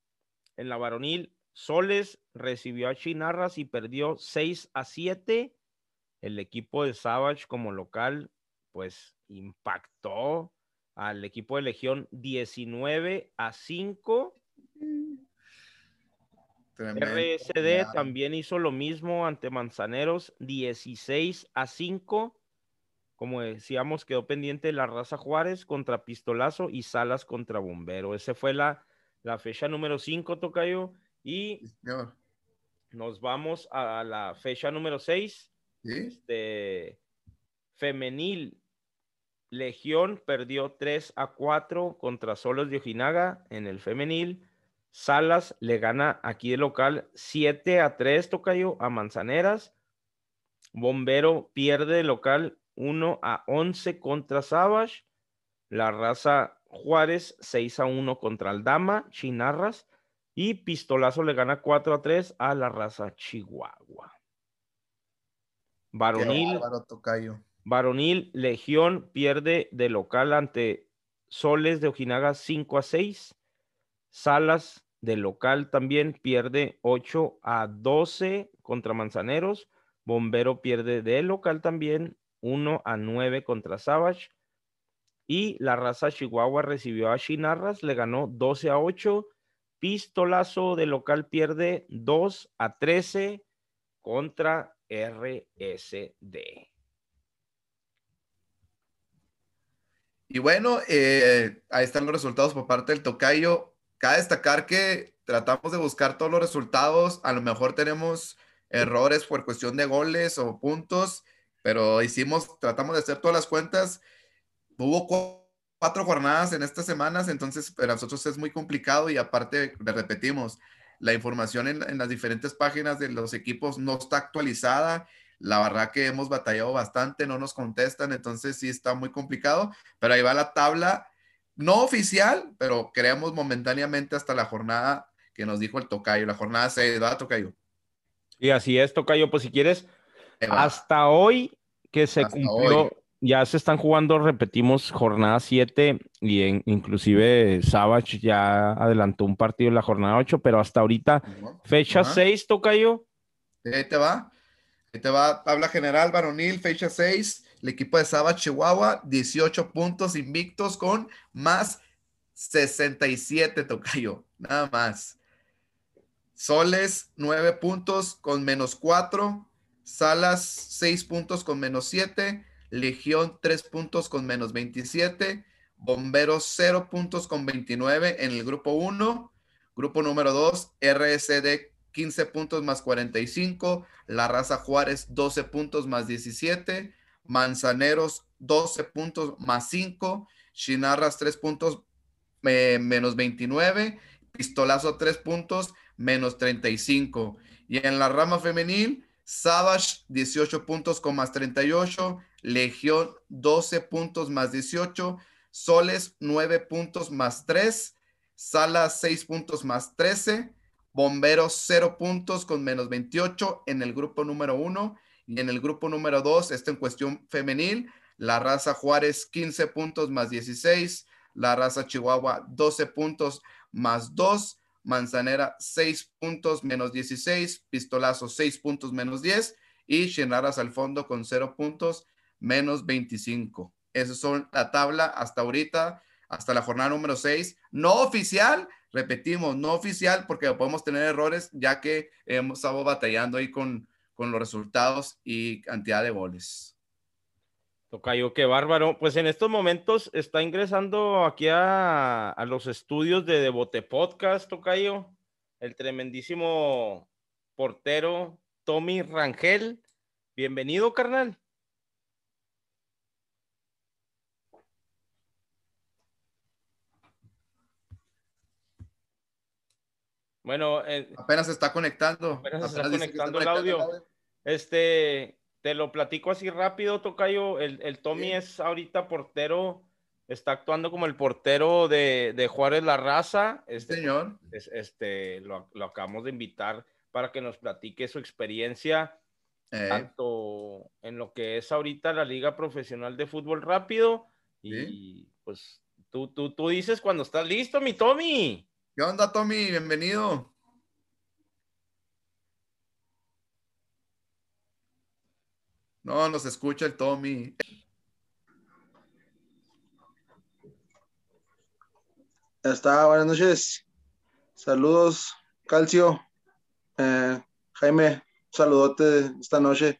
En la varonil, Soles recibió a Chinarras y perdió 6 a 7. El equipo de Savage como local, pues impactó al equipo de Legión 19 a 5. Tremendo. RSD también hizo lo mismo ante Manzaneros 16 a 5. Como decíamos, quedó pendiente la raza Juárez contra Pistolazo y Salas contra Bombero. Esa fue la, la fecha número 5, Tocayo. Y nos vamos a la fecha número 6. ¿Sí? Este, femenil. Legión perdió 3 a 4 contra Solos de Ojinaga en el femenil. Salas le gana aquí de local 7 a 3, Tocayo, a Manzaneras. Bombero pierde de local 1 a 11 contra Savage. La raza Juárez 6 a 1 contra Aldama, Chinarras. Y Pistolazo le gana 4 a 3 a la raza Chihuahua. Varonil. Varonil, Legión pierde de local ante Soles de Ojinaga 5 a 6. Salas de local también pierde 8 a 12 contra Manzaneros. Bombero pierde de local también 1 a 9 contra Savage. Y la raza Chihuahua recibió a Chinarras, le ganó 12 a 8. Pistolazo de local pierde 2 a 13 contra RSD. Y bueno, eh, ahí están los resultados por parte del Tocayo. Cabe destacar que tratamos de buscar todos los resultados. A lo mejor tenemos errores por cuestión de goles o puntos, pero hicimos, tratamos de hacer todas las cuentas. Hubo cuatro jornadas en estas semanas, entonces para nosotros es muy complicado y aparte le repetimos, la información en, en las diferentes páginas de los equipos no está actualizada la verdad que hemos batallado bastante, no nos contestan, entonces sí está muy complicado, pero ahí va la tabla, no oficial, pero creamos momentáneamente hasta la jornada que nos dijo el Tocayo, la jornada 6, ¿verdad, Tocayo? Y así es, Tocayo, pues si quieres, hasta hoy que se cumplió, ya se están jugando, repetimos, jornada 7 y en, inclusive Savage ya adelantó un partido en la jornada 8, pero hasta ahorita, fecha 6, Tocayo. Ahí te va. Ahí te va tabla general, varonil, fecha 6. El equipo de Saba Chihuahua, 18 puntos invictos con más 67, Tocayo. Nada más. Soles, 9 puntos con menos 4. Salas, 6 puntos con menos 7. Legión, 3 puntos con menos 27. Bomberos, 0 puntos con 29 en el grupo 1. Grupo número 2, RSD 15 puntos más 45, La Raza Juárez 12 puntos más 17, Manzaneros 12 puntos más 5, Chinarras 3 puntos menos 29, Pistolazo 3 puntos menos 35. Y en la rama femenil, Savage 18 puntos con más 38, Legión 12 puntos más 18, Soles 9 puntos más 3, Salas 6 puntos más 13, Bomberos 0 puntos con menos 28 en el grupo número 1 y en el grupo número 2, esto en cuestión femenil, la raza Juárez 15 puntos más 16, la raza Chihuahua 12 puntos más 2, Manzanera 6 puntos menos 16, Pistolazo 6 puntos menos 10 y Chinarras al fondo con 0 puntos menos 25. Esas son la tabla hasta ahorita, hasta la jornada número 6, no oficial, Repetimos, no oficial porque podemos tener errores ya que hemos estado batallando ahí con, con los resultados y cantidad de goles. Tocayo, qué bárbaro. Pues en estos momentos está ingresando aquí a, a los estudios de Devote Podcast, Tocayo, el tremendísimo portero Tommy Rangel. Bienvenido, carnal. Bueno, eh, apenas está conectando. Apenas, está conectando el audio. Este, te lo platico así rápido, Tocayo. El, el Tommy es ahorita portero, está actuando como el portero de, de Juárez La Raza. Este, Señor. este, lo, lo, acabamos de invitar para que nos platique su experiencia, eh. tanto en lo que es ahorita la Liga Profesional de Fútbol Rápido. Y pues tú, tú, tú dices cuando estás listo, mi Tommy. ¿Qué onda, Tommy? Bienvenido. No, nos escucha el Tommy. Ya está, buenas noches. Saludos, Calcio. Eh, Jaime, un saludote esta noche.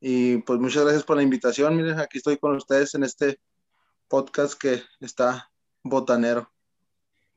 Y pues muchas gracias por la invitación. Miren, aquí estoy con ustedes en este podcast que está botanero.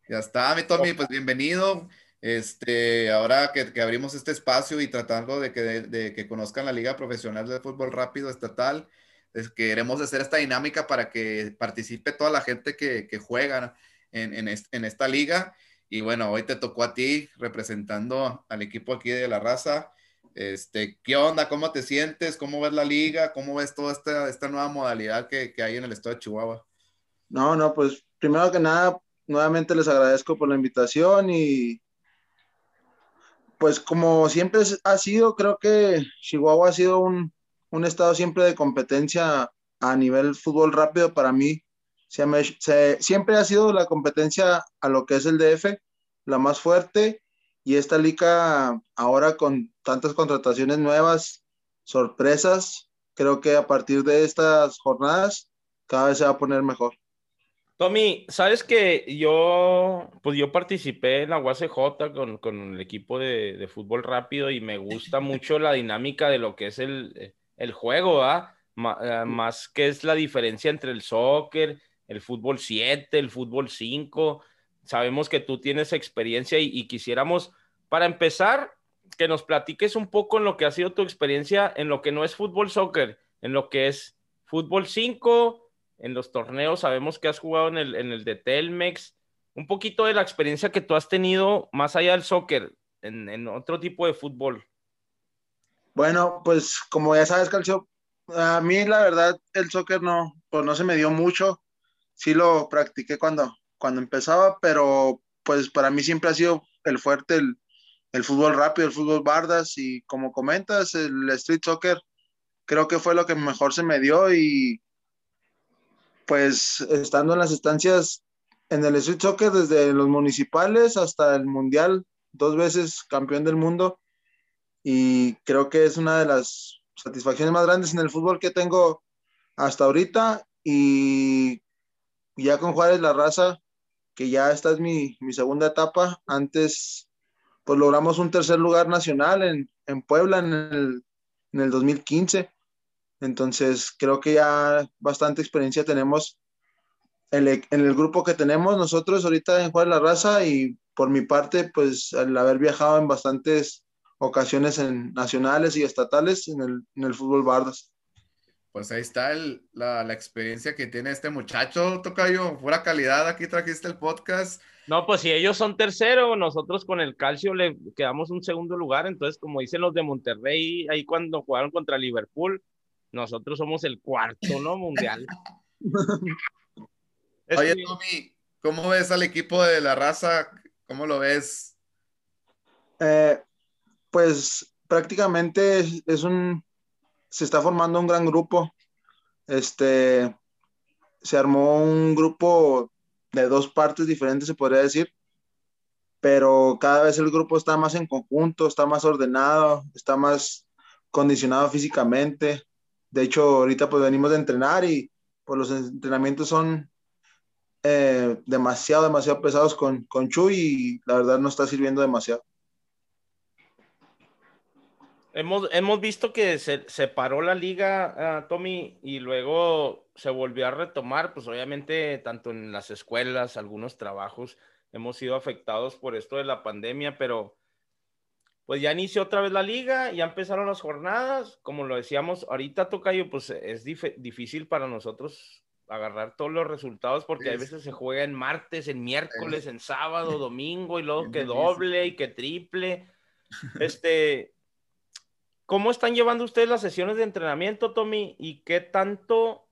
Ya está, mi Tommy, pues bienvenido. Este, ahora que, que abrimos este espacio y tratando de que, de, que conozcan la Liga Profesional de Fútbol Rápido Estatal, es, queremos hacer esta dinámica para que participe toda la gente que, que juega en, en, en, esta liga. Y bueno, hoy te tocó a ti representando al equipo aquí de la raza. Este, ¿Qué onda? ¿Cómo te sientes? ¿Cómo ves la liga? ¿Cómo ves toda esta, esta nueva modalidad que, que hay en el estado de Chihuahua? No, no, pues primero que nada, nuevamente les agradezco por la invitación y pues como siempre ha sido, creo que Chihuahua ha sido un, un estado siempre de competencia a nivel fútbol rápido para mí. siempre ha sido la competencia a lo que es el DF, la más fuerte, y esta liga ahora con tantas contrataciones nuevas, sorpresas, creo que a partir de estas jornadas cada vez se va a poner mejor. Tommy, sabes que yo, pues yo participé en la UACJ con, con el equipo de, de, fútbol rápido y me gusta mucho la dinámica de lo que es el, el juego, ¿ah? más que es la diferencia entre el soccer, el fútbol 7, el fútbol 5. Sabemos que tú tienes experiencia y, y quisiéramos, para empezar, que nos platiques un poco en lo que ha sido tu experiencia en lo que no es fútbol soccer, en lo que es fútbol 5 en los torneos, sabemos que has jugado en el, en el de Telmex, un poquito de la experiencia que tú has tenido más allá del soccer, en, en otro tipo de fútbol. Bueno, pues como ya sabes, Calcio, a mí la verdad el soccer no, pues no se me dio mucho, sí lo practiqué cuando, cuando empezaba, pero pues para mí siempre ha sido el fuerte el, el fútbol rápido, el fútbol bardas. Y como comentas, el street soccer creo que fue lo que mejor se me dio y pues estando en las estancias en el street soccer desde los municipales hasta el mundial, dos veces campeón del mundo. Y creo que es una de las satisfacciones más grandes en el fútbol que tengo hasta ahorita. Y ya con Juárez La Raza, que ya esta es mi, mi segunda etapa, antes pues logramos un tercer lugar nacional en, en Puebla en el, en el 2015 entonces, creo que ya bastante experiencia tenemos en el, en el grupo que tenemos nosotros ahorita en Juárez La Raza y por mi parte, pues al haber viajado en bastantes ocasiones en nacionales y estatales en el, en el fútbol Bardas. Pues ahí está el, la, la, experiencia que tiene este muchacho, Tocayo, pura calidad, aquí trajiste el podcast. No, pues si ellos son tercero, nosotros con el calcio le quedamos un segundo lugar, entonces como dicen los de Monterrey, ahí cuando jugaron contra Liverpool, nosotros somos el cuarto, ¿no? Mundial. Oye, Tommy, ¿cómo ves al equipo de la raza? ¿Cómo lo ves? Eh, pues prácticamente es, un, se está formando un gran grupo. Este, se armó un grupo de dos partes diferentes, se podría decir, pero cada vez el grupo está más en conjunto, está más ordenado, está más condicionado físicamente. De hecho, ahorita pues venimos de entrenar y pues los entrenamientos son eh, demasiado, demasiado pesados con, con Chuy y la verdad no está sirviendo demasiado. Hemos, hemos visto que se, se paró la liga, uh, Tommy, y luego se volvió a retomar, pues obviamente tanto en las escuelas, algunos trabajos, hemos sido afectados por esto de la pandemia, pero pues ya inició otra vez la liga, ya empezaron las jornadas, como lo decíamos, ahorita Tocayo, pues es dif difícil para nosotros agarrar todos los resultados porque a veces se juega en martes, en miércoles, en sábado, domingo y luego que doble y que triple. Este, ¿cómo están llevando ustedes las sesiones de entrenamiento, Tommy? ¿Y qué tanto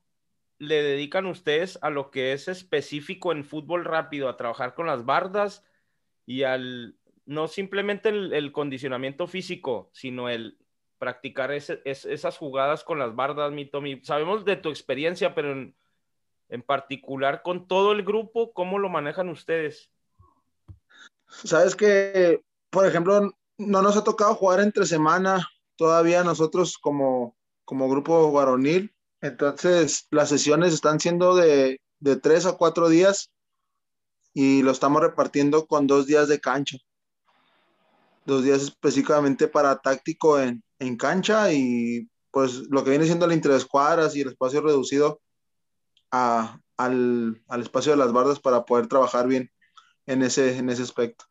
le dedican ustedes a lo que es específico en fútbol rápido, a trabajar con las bardas y al no simplemente el, condicionamiento físico, sino el practicar esas jugadas con las bardas, mi Tommy. Sabemos de tu experiencia, pero en, en, particular con todo el grupo, ¿cómo lo manejan ustedes? Sabes que, por ejemplo, no nos ha tocado jugar entre semana todavía nosotros como, como grupo varonil. Entonces, las sesiones están siendo de, de tres a cuatro días y lo estamos repartiendo con dos días de cancha dos días específicamente para táctico en, en cancha y pues lo que viene siendo el interescuadras y el espacio reducido a, al, al, espacio de las bardas para poder trabajar bien en ese, en ese aspecto.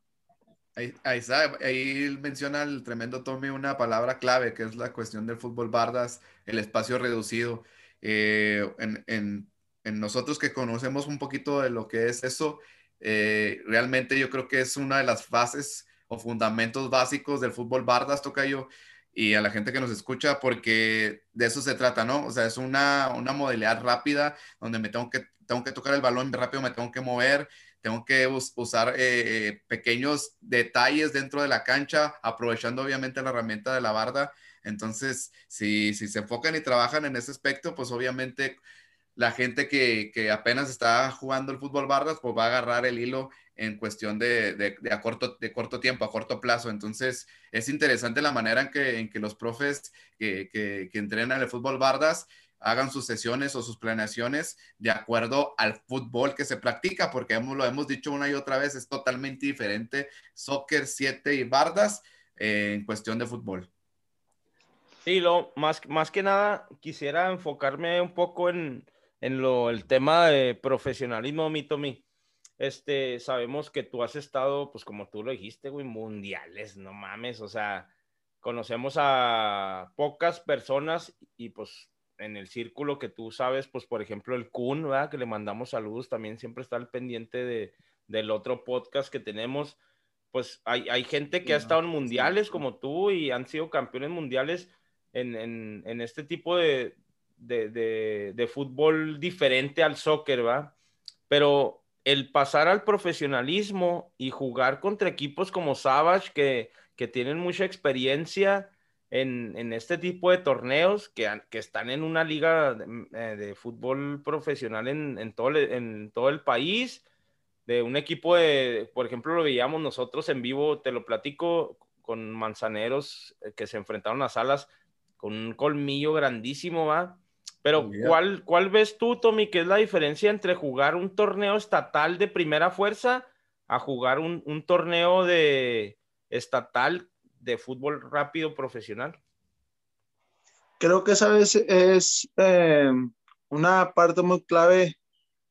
Ahí, ahí, está, ahí menciona el tremendo Tommy una palabra clave que es la cuestión del fútbol bardas, el espacio reducido. Eh, en, en, en, nosotros que conocemos un poquito de lo que es eso, eh, realmente yo creo que es una de las fases o fundamentos básicos del fútbol bardas, Tocayo, y a la gente que nos escucha, porque de eso se trata, ¿no? O sea, es una, una modalidad rápida donde me tengo que, tengo que tocar el balón rápido, me tengo que mover, tengo que usar eh, pequeños detalles dentro de la cancha, aprovechando obviamente la herramienta de la barda. Entonces, si, si se enfocan y trabajan en ese aspecto, pues obviamente la gente que, que, apenas está jugando el fútbol bardas, pues va a agarrar el hilo en cuestión de, de, a corto, de corto tiempo, a corto plazo. Entonces, es interesante la manera en que, en que los profes que, que, entrenan el fútbol bardas hagan sus sesiones o sus planeaciones de acuerdo al fútbol que se practica, porque hemos, lo hemos dicho una y otra vez, es totalmente diferente soccer 7 y bardas eh, en cuestión de fútbol. Sí, lo, más, más que nada quisiera enfocarme un poco en, en lo, el tema de profesionalismo, mi Tommy. Este, sabemos que tú has estado, pues como tú lo dijiste, güey, mundiales, no mames, o sea, conocemos a pocas personas y pues en el círculo que tú sabes, pues por ejemplo el Kun, ¿verdad? Que le mandamos saludos, también siempre está al pendiente de, del otro podcast que tenemos. Pues hay, hay gente que ha estado en mundiales como tú y han sido campeones mundiales en, en, en este tipo de, de, de, de, fútbol diferente al soccer, ¿va? Pero el pasar al profesionalismo y jugar contra equipos como Savage, que, que tienen mucha experiencia en, en, este tipo de torneos, que, que están en una liga de, eh, fútbol profesional en, en, todo, en todo el país, de un equipo de, por ejemplo, lo veíamos nosotros en vivo, te lo platico, con Manzaneros, eh, que se enfrentaron a Salas con un colmillo grandísimo, ¿va? Pero, ¿cuál, ¿cuál ves tú, Tommy, que es la diferencia entre jugar un torneo estatal de primera fuerza a jugar un, un torneo de estatal de fútbol rápido profesional? Creo que esa vez es eh, una parte muy clave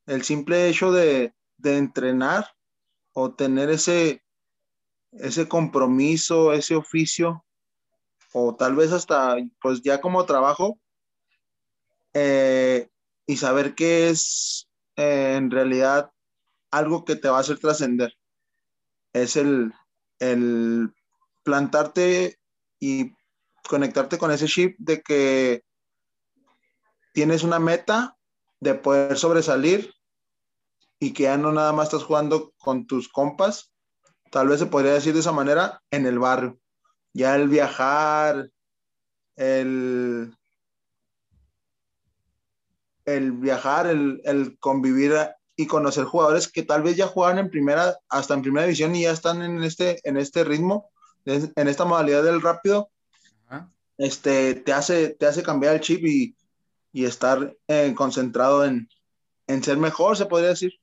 el simple hecho de, de entrenar o tener ese, ese compromiso, ese oficio, o tal vez hasta, pues ya como trabajo, eh, y saber que es eh, en realidad algo que te va a hacer trascender. Es el, el plantarte y conectarte con ese chip de que tienes una meta de poder sobresalir y que ya no nada más estás jugando con tus compas, tal vez se podría decir de esa manera, en el barrio. Ya el viajar, el, el viajar, el, convivir y conocer jugadores que tal vez ya jugaban en primera, hasta en primera división y ya están en este, en este ritmo, en esta modalidad del rápido, este, te, hace, te hace cambiar el chip y, estar eh, concentrado en, ser mejor, se podría decir.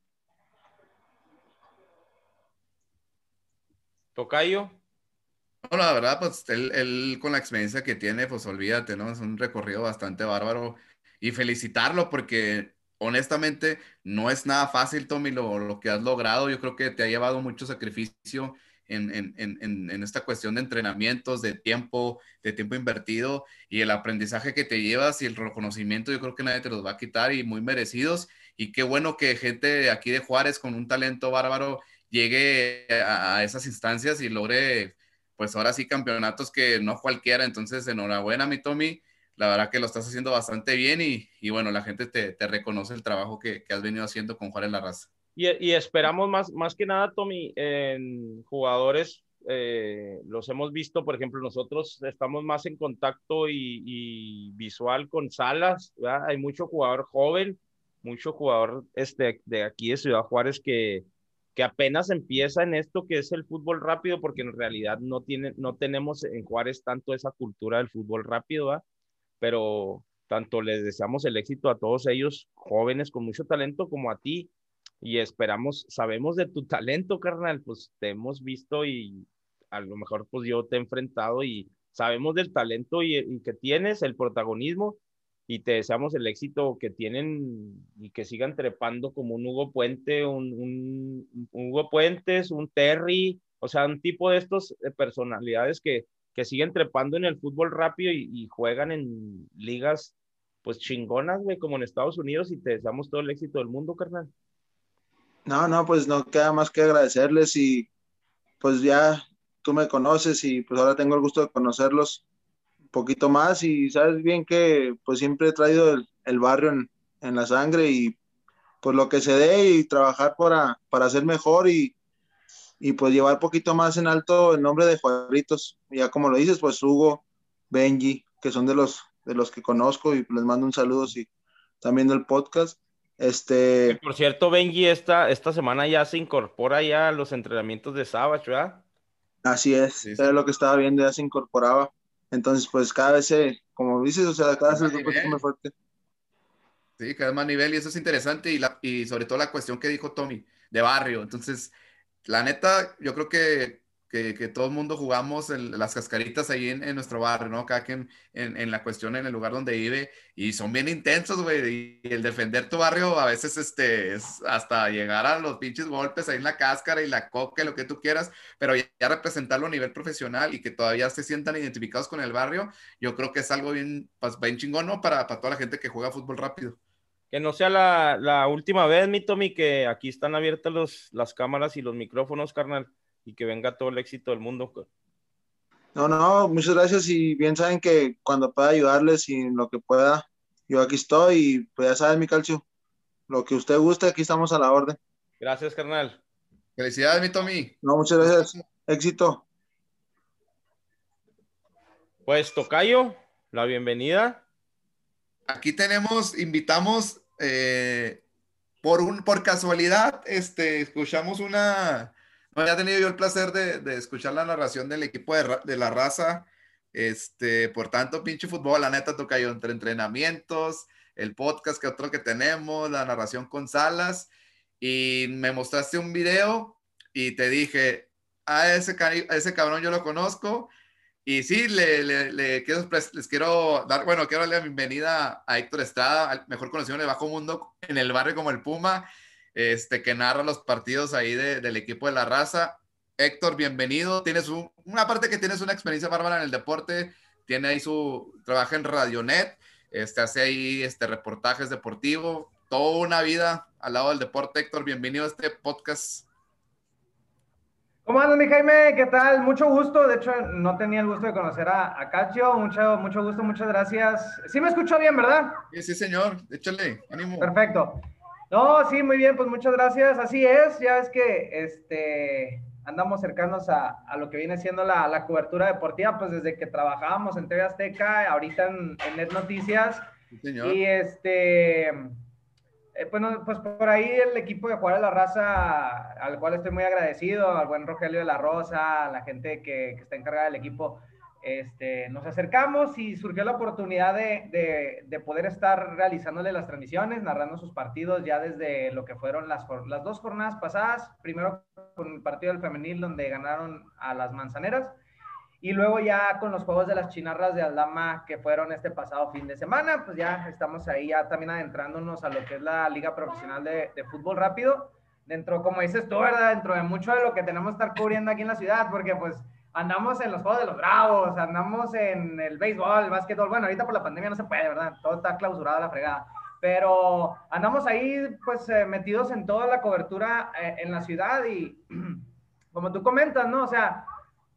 Tocayo. No, la verdad, pues él, él, con la experiencia que tiene, pues olvídate, ¿no? Es un recorrido bastante bárbaro y felicitarlo porque honestamente no es nada fácil, Tommy, lo, lo que has logrado. Yo creo que te ha llevado mucho sacrificio en, en, en, en, esta cuestión de entrenamientos, de tiempo, de tiempo invertido y el aprendizaje que te llevas y el reconocimiento, yo creo que nadie te los va a quitar y muy merecidos. Y qué bueno que gente aquí de Juárez con un talento bárbaro llegue a, a esas instancias y logre, pues ahora sí, campeonatos que no cualquiera. Entonces, enhorabuena, mi Tommy la verdad que lo estás haciendo bastante bien y, y bueno, la gente te, te, reconoce el trabajo que, que, has venido haciendo con Juárez La Raza. Y, y, esperamos más, más que nada, Tommy, en jugadores, eh, los hemos visto, por ejemplo, nosotros estamos más en contacto y, y visual con Salas, ¿verdad? hay mucho jugador joven, mucho jugador este, de aquí de Ciudad Juárez que, que apenas empieza en esto que es el fútbol rápido, porque en realidad no, tiene, no tenemos en Juárez tanto esa cultura del fútbol rápido, ¿verdad? Pero tanto les deseamos el éxito a todos ellos, jóvenes con mucho talento, como a ti, y esperamos, sabemos de tu talento, carnal, pues te hemos visto y a lo mejor pues yo te he enfrentado y sabemos del talento y, que tienes, el protagonismo, y te deseamos el éxito que tienen y que sigan trepando como un Hugo Puente, un, Hugo Puentes, un Terry, o sea, un tipo de estos personalidades que, que siguen trepando en el fútbol rápido y, juegan en ligas pues chingonas, güey, como en Estados Unidos y te deseamos todo el éxito del mundo, carnal. No, no, pues no queda más que agradecerles y pues ya tú me conoces y pues ahora tengo el gusto de conocerlos poquito más y sabes bien que pues siempre he traído el, barrio en, en, la sangre y pues lo que se dé y trabajar para, para ser mejor y, y pues llevar poquito más en alto el nombre de Juaritos. Ya como lo dices, pues Hugo, Benji, que son de los, de los que conozco y les mando un saludo si también del podcast. Este... por cierto, Benji, esta, esta semana ya se incorpora ya a los entrenamientos de Savage, ¿verdad? Así es, es lo que estaba viendo, ya se incorporaba. Entonces, pues cada vez se, como dices, o sea, cada vez el grupo es más fuerte. Sí, cada vez más nivel y eso es interesante y, la, y sobre todo la cuestión que dijo Tommy de barrio. Entonces, la neta, yo creo que que, todo el mundo jugamos en las cascaritas ahí en, nuestro barrio, ¿no? Cada quien en, la cuestión, en el lugar donde vive, y son bien intensos, güey, y el defender tu barrio a veces este, es hasta llegar a los pinches golpes ahí en la cáscara y la coca, lo que tú quieras, pero ya, representarlo a nivel profesional y que todavía se sientan identificados con el barrio, yo creo que es algo bien, pues, bien chingón, ¿no? Para, para toda la gente que juega fútbol rápido. Que no sea la, la última vez, mi Tommy, que aquí están abiertas los, las cámaras y los micrófonos, carnal y que venga todo el éxito del mundo. No, no, muchas gracias y bien saben que cuando pueda ayudarles y en lo que pueda, yo aquí estoy y pues ya saben mi calcio, lo que usted guste, aquí estamos a la orden. Gracias, carnal. Felicidades, mi Tommy. No, muchas gracias. Éxito. Pues Tocayo, la bienvenida. Aquí tenemos, invitamos eh, por un, por casualidad, este, escuchamos una, no, había tenido yo el placer de, escuchar la narración del equipo de, la raza. Este, por tanto, pinche fútbol, la neta toca yo entre entrenamientos, el podcast que otro que tenemos, la narración con Salas, y me mostraste un video y te dije, a ese, ese cabrón yo lo conozco, y sí, le, quiero, les quiero dar, bueno, quiero darle la bienvenida a Héctor Estrada, mejor conocido en el Bajo Mundo, en el barrio como el Puma, este, que narra los partidos ahí del equipo de la raza. Héctor, bienvenido. Tienes una parte que tienes una experiencia bárbara en el deporte, tiene ahí su, trabaja en Radionet, este, hace ahí este, reportajes deportivos, toda una vida al lado del deporte. Héctor, bienvenido a este podcast. ¿Cómo andas, mi Jaime? ¿Qué tal? Mucho gusto. De hecho, no tenía el gusto de conocer a, a Cacho. Mucho, mucho gusto, muchas gracias. Sí me escuchó bien, ¿verdad? Sí, sí, señor. Échale, ánimo. Perfecto. No, sí, muy bien, pues muchas gracias. Así es, ya es que este, andamos cercanos a, a lo que viene siendo la, la, cobertura deportiva, pues desde que trabajábamos en TV Azteca, ahorita en, en Net Noticias. Y este, eh, pues, pues, por ahí el equipo de a la Raza, al cual estoy muy agradecido, al buen Rogelio de la Rosa, a la gente que, que está encargada del equipo este, nos acercamos y surgió la oportunidad de, de, poder estar realizándole las transmisiones, narrando sus partidos ya desde lo que fueron las, las dos jornadas pasadas, primero con el partido del femenil donde ganaron a las manzaneras y luego ya con los juegos de las chinarras de Aldama que fueron este pasado fin de semana, pues ya estamos ahí ya también adentrándonos a lo que es la liga profesional de, de fútbol rápido, dentro, como dices tú, ¿verdad? Dentro de mucho de lo que tenemos que estar cubriendo aquí en la ciudad, porque pues andamos en los juegos de los bravos, andamos en el béisbol, el básquetbol. Bueno, ahorita por la pandemia no se puede, ¿verdad? Todo está clausurado a la fregada. Pero andamos ahí, pues, eh, metidos en toda la cobertura eh, en la ciudad y, como tú comentas, ¿no? O sea,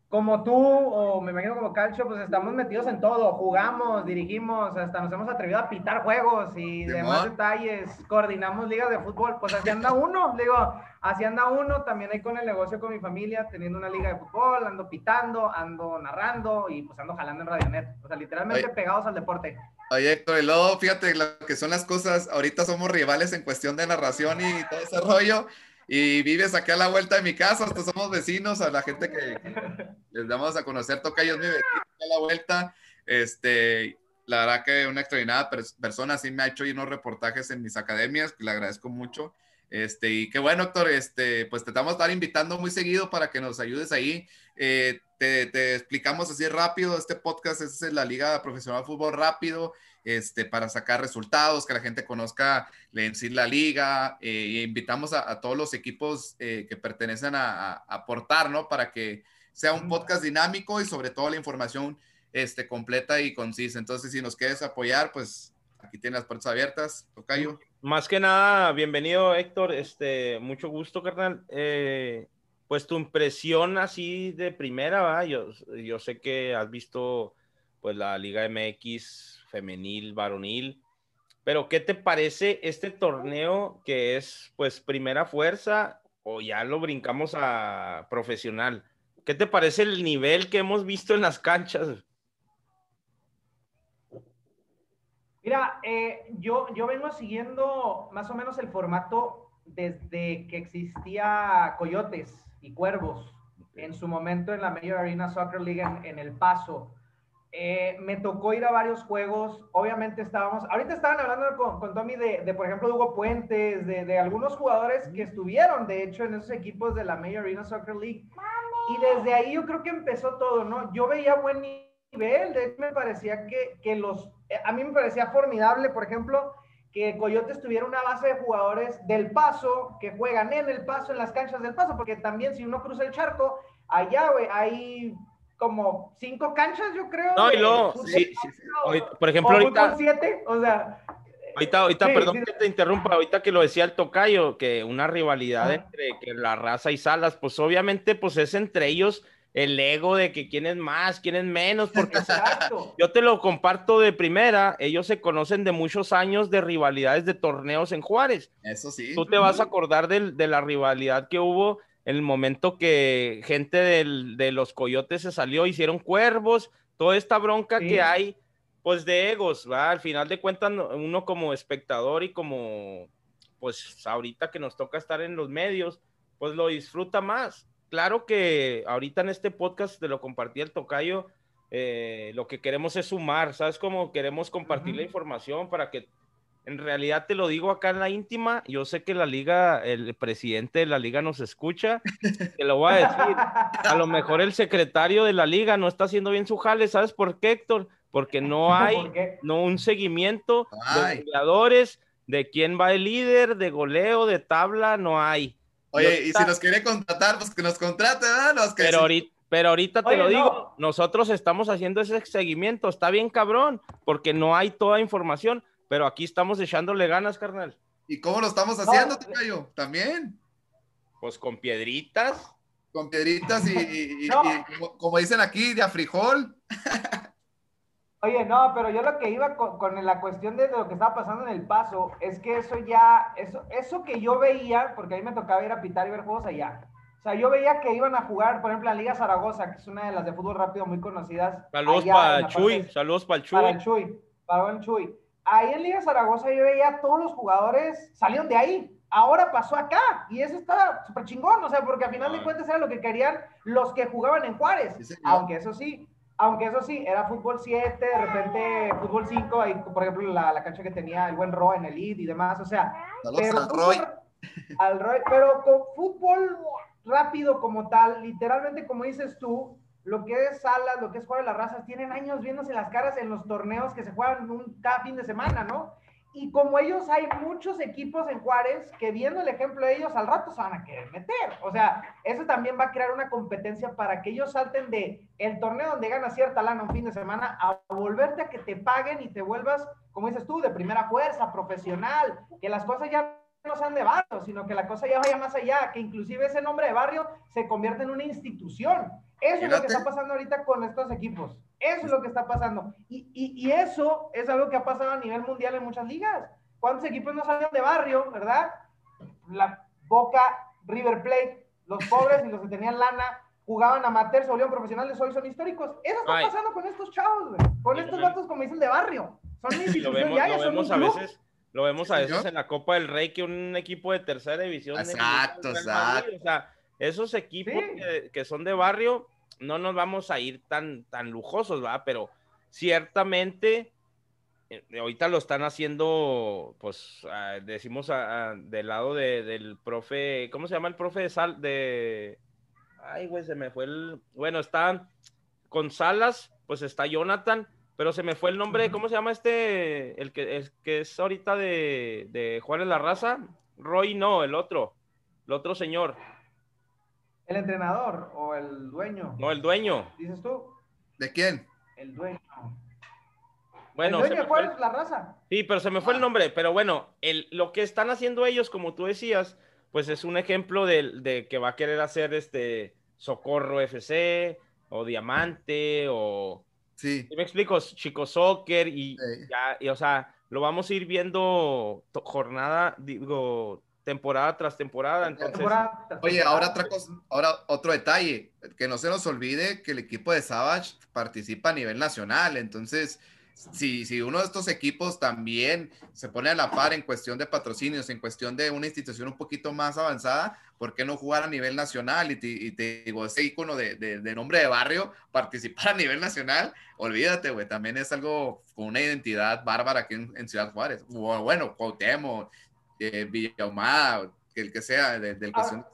como tú, o me imagino como Calcio, pues estamos metidos en todo, jugamos, dirigimos, hasta nos hemos atrevido a pitar juegos y demás detalles, coordinamos ligas de fútbol, pues así anda uno, digo, así anda uno, también hay con el negocio con mi familia, teniendo una liga de fútbol, ando pitando, ando narrando y pues ando jalando en Radionet, o sea, literalmente pegados al deporte. Oye, Héctor, y luego fíjate lo que son las cosas, ahorita somos rivales en cuestión de narración y todo ese rollo, y vives aquí a la vuelta de mi casa, hasta somos vecinos, a la gente que, les damos a conocer, toca ellos mi vecino a la vuelta, este, la verdad que una extraordinaria persona, sí me ha hecho unos reportajes en mis academias, le agradezco mucho, este, y qué bueno, Héctor, este, pues te estamos a estar invitando muy seguido para que nos ayudes ahí, eh, te, te, explicamos así rápido, este podcast es la Liga Profesional de Fútbol Rápido, este, para sacar resultados, que la gente conozca en sí la liga. Eh, invitamos a, todos los equipos eh, que pertenecen a, aportar, ¿no? Para que sea un podcast dinámico y sobre todo la información este, completa y concisa. Entonces, si nos quieres apoyar, pues aquí tienes las puertas abiertas, Tocayo. Más que nada, bienvenido Héctor, este, mucho gusto, carnal. Eh, pues tu impresión así de primera, ¿va? Yo, yo sé que has visto pues la Liga MX femenil, varonil. Pero, ¿qué te parece este torneo que es pues primera fuerza o ya lo brincamos a profesional? ¿Qué te parece el nivel que hemos visto en las canchas? Mira, eh, yo, yo vengo siguiendo más o menos el formato desde que existía Coyotes y Cuervos en su momento en la Major Arena Soccer League en, El Paso. Eh, me tocó ir a varios juegos, obviamente estábamos, ahorita estaban hablando con, con Tommy de, de, por ejemplo, Hugo Puentes, de, de, algunos jugadores que estuvieron, de hecho, en esos equipos de la Major Arena Soccer League. Y desde ahí yo creo que empezó todo, ¿no? Yo veía buen nivel, de hecho me parecía que, que los a mí me parecía formidable, por ejemplo, que Coyotes tuviera una base de jugadores del paso, que juegan en el paso, en las canchas del paso, porque también si uno cruza el charco, allá, güey, hay como cinco canchas, yo creo. No, y luego, sí, por ejemplo, ahorita. siete, o sea. Ahorita, ahorita, perdón que te interrumpa, ahorita que lo decía el tocayo, que una rivalidad entre que la raza y Salas, pues obviamente, pues es entre ellos el ego de que quién es más, quién es menos, porque yo te lo comparto de primera, ellos se conocen de muchos años de rivalidades de torneos en Juárez. Eso sí. Tú te vas a acordar de, la rivalidad que hubo en el momento que gente de los coyotes se salió, hicieron cuervos, toda esta bronca que hay, pues de egos, ¿va? Al final de cuentas, uno como espectador y como, pues ahorita que nos toca estar en los medios, pues lo disfruta más claro que ahorita en este podcast te lo compartí el tocayo, eh, lo que queremos es sumar, ¿sabes? Como queremos compartir la información para que en realidad te lo digo acá en la íntima, yo sé que la liga, el presidente de la liga nos escucha, te lo voy a decir, a lo mejor el secretario de la liga no está haciendo bien su jale, ¿sabes por qué, Héctor? Porque no hay no un seguimiento de jugadores, de quién va el líder, de goleo, de tabla, no hay. Oye, y si nos quiere contratar, pues que nos contrate, ¿verdad? pero, ahorita, pero ahorita te lo digo, nosotros estamos haciendo ese seguimiento, está bien cabrón, porque no hay toda información, pero aquí estamos echándole ganas, carnal. ¿Y cómo lo estamos haciendo, Tocayo? También. Pues con piedritas. Con piedritas y, como, como, dicen aquí, de a frijol. Oye, no, pero yo lo que iba con, la cuestión de lo que estaba pasando en el paso es que eso ya, eso, eso que yo veía, porque a mí me tocaba ir a pitar y ver juegos allá. O sea, yo veía que iban a jugar, por ejemplo, la Liga Zaragoza, que es una de las de fútbol rápido muy conocidas. Saludos para Chuy, saludos para el Chuy. Para el Chuy, para el Chuy. Ahí en Liga Zaragoza yo veía todos los jugadores salieron de ahí. Ahora pasó acá y eso está súper chingón, o sea, porque al final de cuentas era lo que querían los que jugaban en Juárez. Aunque eso sí, aunque eso sí, era fútbol 7, de repente fútbol 5, ahí, por ejemplo, la, la, cancha que tenía el buen Roy en el lead y demás, o sea. pero al Roy. Al Roy. Pero con fútbol rápido como tal, literalmente como dices tú, lo que es Salas, lo que es de las razas, tienen años viéndose las caras en los torneos que se juegan un, cada fin de semana, ¿no? Y como ellos hay muchos equipos en Juárez que viendo el ejemplo de ellos al rato se van a querer meter. O sea, eso también va a crear una competencia para que ellos salten de el torneo donde gana cierta lana un fin de semana a volverte a que te paguen y te vuelvas, como dices tú, de primera fuerza, profesional, que las cosas ya no sean de barrio, sino que la cosa ya vaya más allá, que inclusive ese nombre de barrio se convierta en una institución. Eso es lo que está pasando ahorita con estos equipos. Eso es lo que está pasando. Y, y, y, eso es algo que ha pasado a nivel mundial en muchas ligas. ¿Cuántos equipos no salen de barrio, verdad? La Boca, River Plate, los pobres y los que tenían lana jugaban amateur, se volvieron profesionales, hoy son históricos. Eso está pasando con estos chavos, güey. Con estos vatos, como dicen, de barrio. Son lo vemos, lo vemos a veces. Lo vemos a veces en la Copa del Rey que un equipo de tercera división. Exacto, exacto. o sea, esos equipos que, que, son de barrio, no nos vamos a ir tan, tan lujosos, ¿va? Pero ciertamente, eh, ahorita lo están haciendo, pues, ah, decimos del lado de, del profe, ¿cómo se llama el profe de Sal? De... Ay, güey, se me fue el... Bueno, está con Salas, pues está Jonathan, pero se me fue el nombre, ¿cómo se llama este? El que, el que es ahorita de, de Juárez La Raza. Roy, no, el otro, el otro señor. ¿El entrenador o el dueño? No, el dueño. ¿Dices tú? ¿De quién? El dueño. Bueno, el dueño de Juárez, la raza. Sí, pero se me fue el ah. nombre. Pero bueno, el, lo que están haciendo ellos, como tú decías, pues es un ejemplo de, de que va a querer hacer este Socorro FC o Diamante o Sí. ¿Sí me explico, chico soccer y Sí. ya, y, o sea, lo vamos a ir viendo to- jornada, digo, temporada tras temporada. Entonces, Temporada tras Oye, ahora otra cosa, ahora otro detalle, que no se nos olvide que el equipo de Savage participa a nivel nacional, entonces si, si uno de estos equipos también se pone a la par en cuestión de patrocinios, en cuestión de una institución un poquito más avanzada, ¿por qué no jugar a nivel nacional? Y te, y te digo, ese icono de, de- de nombre de barrio, participar a nivel nacional, olvídate, güey, también es algo con una identidad bárbara aquí en, en Ciudad Juárez. O, Bueno, Cuauhtémoc, eh, Villahumada, el que sea, de- del Ah, cuestión.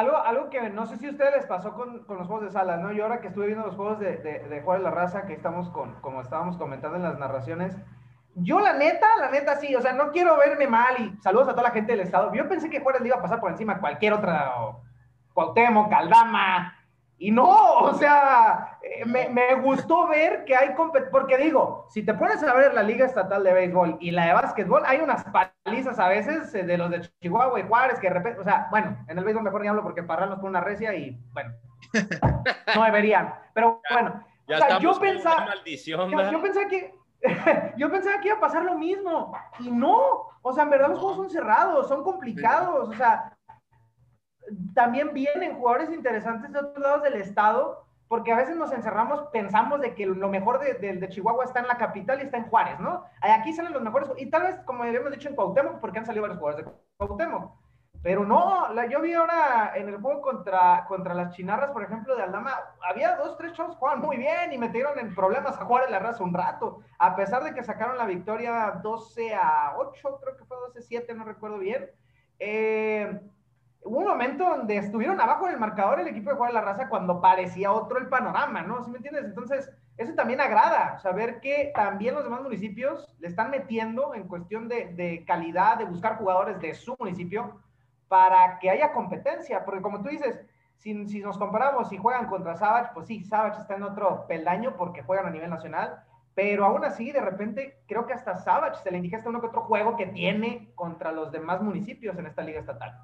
Algo, algo que no sé si a ustedes les pasó con, con los juegos de sala, ¿no? Yo ahora que estuve viendo los juegos de, de, Juárez la Raza, que estamos con, como estábamos comentando en las narraciones, yo la neta, la neta sí, o sea, no quiero verme mal y saludos a toda la gente del estado. Yo pensé que Juárez le iba a pasar por encima a cualquier otra, o Cuauhtémoc, Caldama, y no, o sea, eh, me, me gustó ver que hay porque digo, si te pones a ver la Liga Estatal de Béisbol y la de Básquetbol, hay unas palizas a veces eh, de los de Chihuahua y Juárez que de repente, o sea, bueno, en el béisbol mejor ni hablo porque Parral nos pone una recia y, bueno, no deberían, pero bueno, ya o sea, yo pensaba, maldición, yo, yo pensaba que yo pensaba que iba a pasar lo mismo y no, o sea, en verdad los juegos son cerrados, son complicados, o sea, también vienen jugadores interesantes de otros lados del estado, porque a veces nos encerramos, pensamos de que lo mejor de, de- Chihuahua está en la capital y está en Juárez, ¿no? Aquí salen los mejores, y tal vez, como habíamos dicho en Cuauhtémoc, porque han salido varios jugadores de Cuauhtémoc. Pero no, la, yo vi ahora en el juego contra, contra las chinarras, por ejemplo, de Aldama, había dos, tres chavos jugaban muy bien y metieron en problemas a Juárez la raza un rato, a pesar de que sacaron la victoria 12 a 8, creo que fue 12 a 7, no recuerdo bien. Eh, un momento donde estuvieron abajo en el marcador el equipo de Juárez la raza cuando parecía otro el panorama, ¿no? ¿Sí me entiendes? Entonces, eso también agrada, saber que también los demás municipios le están metiendo en cuestión de, calidad, de buscar jugadores de su municipio para que haya competencia, porque como tú dices, si, si nos comparamos, si juegan contra Savage, pues sí, Savage está en otro peldaño porque juegan a nivel nacional, pero aún así, de repente, creo que hasta Savage se le indigesta uno que otro juego que tiene contra los demás municipios en esta liga estatal.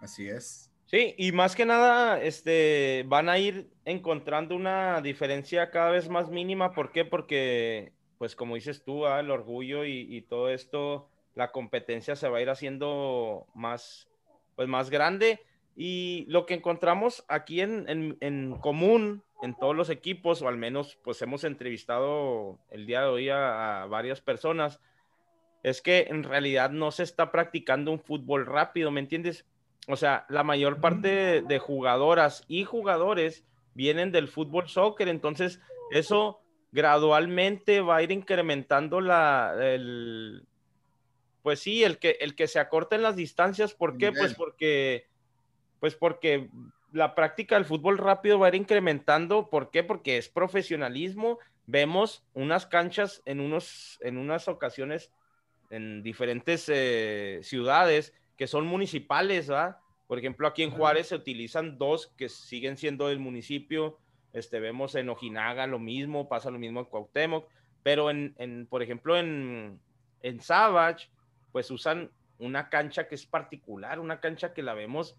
Así es. Sí, y más que nada, este, van a ir encontrando una diferencia cada vez más mínima. ¿Por qué? Porque, pues como dices tú, ah, el orgullo y, y todo esto, la competencia se va a ir haciendo más, pues más grande. Y lo que encontramos aquí en, en, en común en todos los equipos, o al menos pues hemos entrevistado el día de hoy a, a varias personas, es que en realidad no se está practicando un fútbol rápido, ¿me entiendes? O sea, la mayor parte de, jugadoras y jugadores vienen del fútbol soccer, entonces eso gradualmente va a ir incrementando la, el, pues sí, el que, el que se acorten las distancias, ¿por qué? Pues porque, pues porque la práctica del fútbol rápido va a ir incrementando, ¿por qué? Porque es profesionalismo, vemos unas canchas en, unos, en unas ocasiones en diferentes eh, ciudades que son municipales, ¿verdad? Por ejemplo, aquí en Juárez se utilizan dos que siguen siendo del municipio. Este, vemos en Ojinaga lo mismo, pasa lo mismo en Cuauhtémoc, pero en, en por ejemplo, en, en Savage, pues usan una cancha que es particular, una cancha que la vemos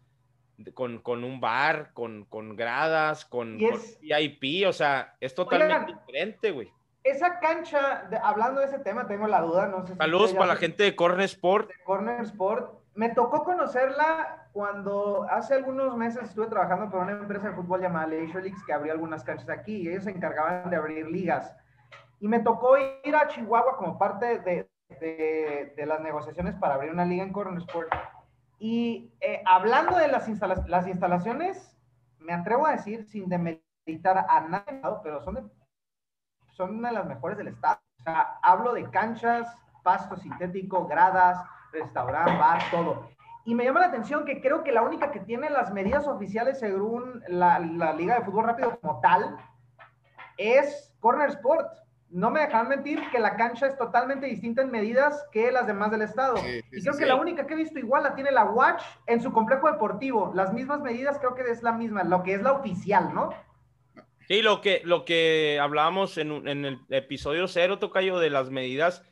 con, con un bar, con, con gradas, con, con VIP, o sea, es totalmente Oigan. diferente, güey. Esa cancha, de- hablando de ese tema, tengo la duda, no sé si Saludos para la gente de Corner Sport. de Corner Sport. Me tocó conocerla cuando hace algunos meses estuve trabajando para una empresa de fútbol llamada Leisure Leagues que abrió algunas canchas aquí y ellos se encargaban de abrir ligas. Y me tocó ir a Chihuahua como parte de, las negociaciones para abrir una liga en Corner Sport. Y eh, hablando de las, las instalaciones, me atrevo a decir, sin demeritar a nadie, pero son de, son una de las mejores del estado. O sea, hablo de canchas, pasto sintético, gradas, restaurante, bar, todo. Y me llama la atención que creo que la única que tiene las medidas oficiales según la, la Liga de Fútbol Rápido como tal es Corner Sport. No me dejan mentir que la cancha es totalmente distinta en medidas que las demás del estado. Sí, sí, y sí, creo que sí. la única que he visto igual la tiene la Watch en su complejo deportivo. Las mismas medidas creo que es la misma, lo que es la oficial, ¿no? Sí, lo que, lo que hablábamos en, en el episodio cero, Tocayo, de las medidas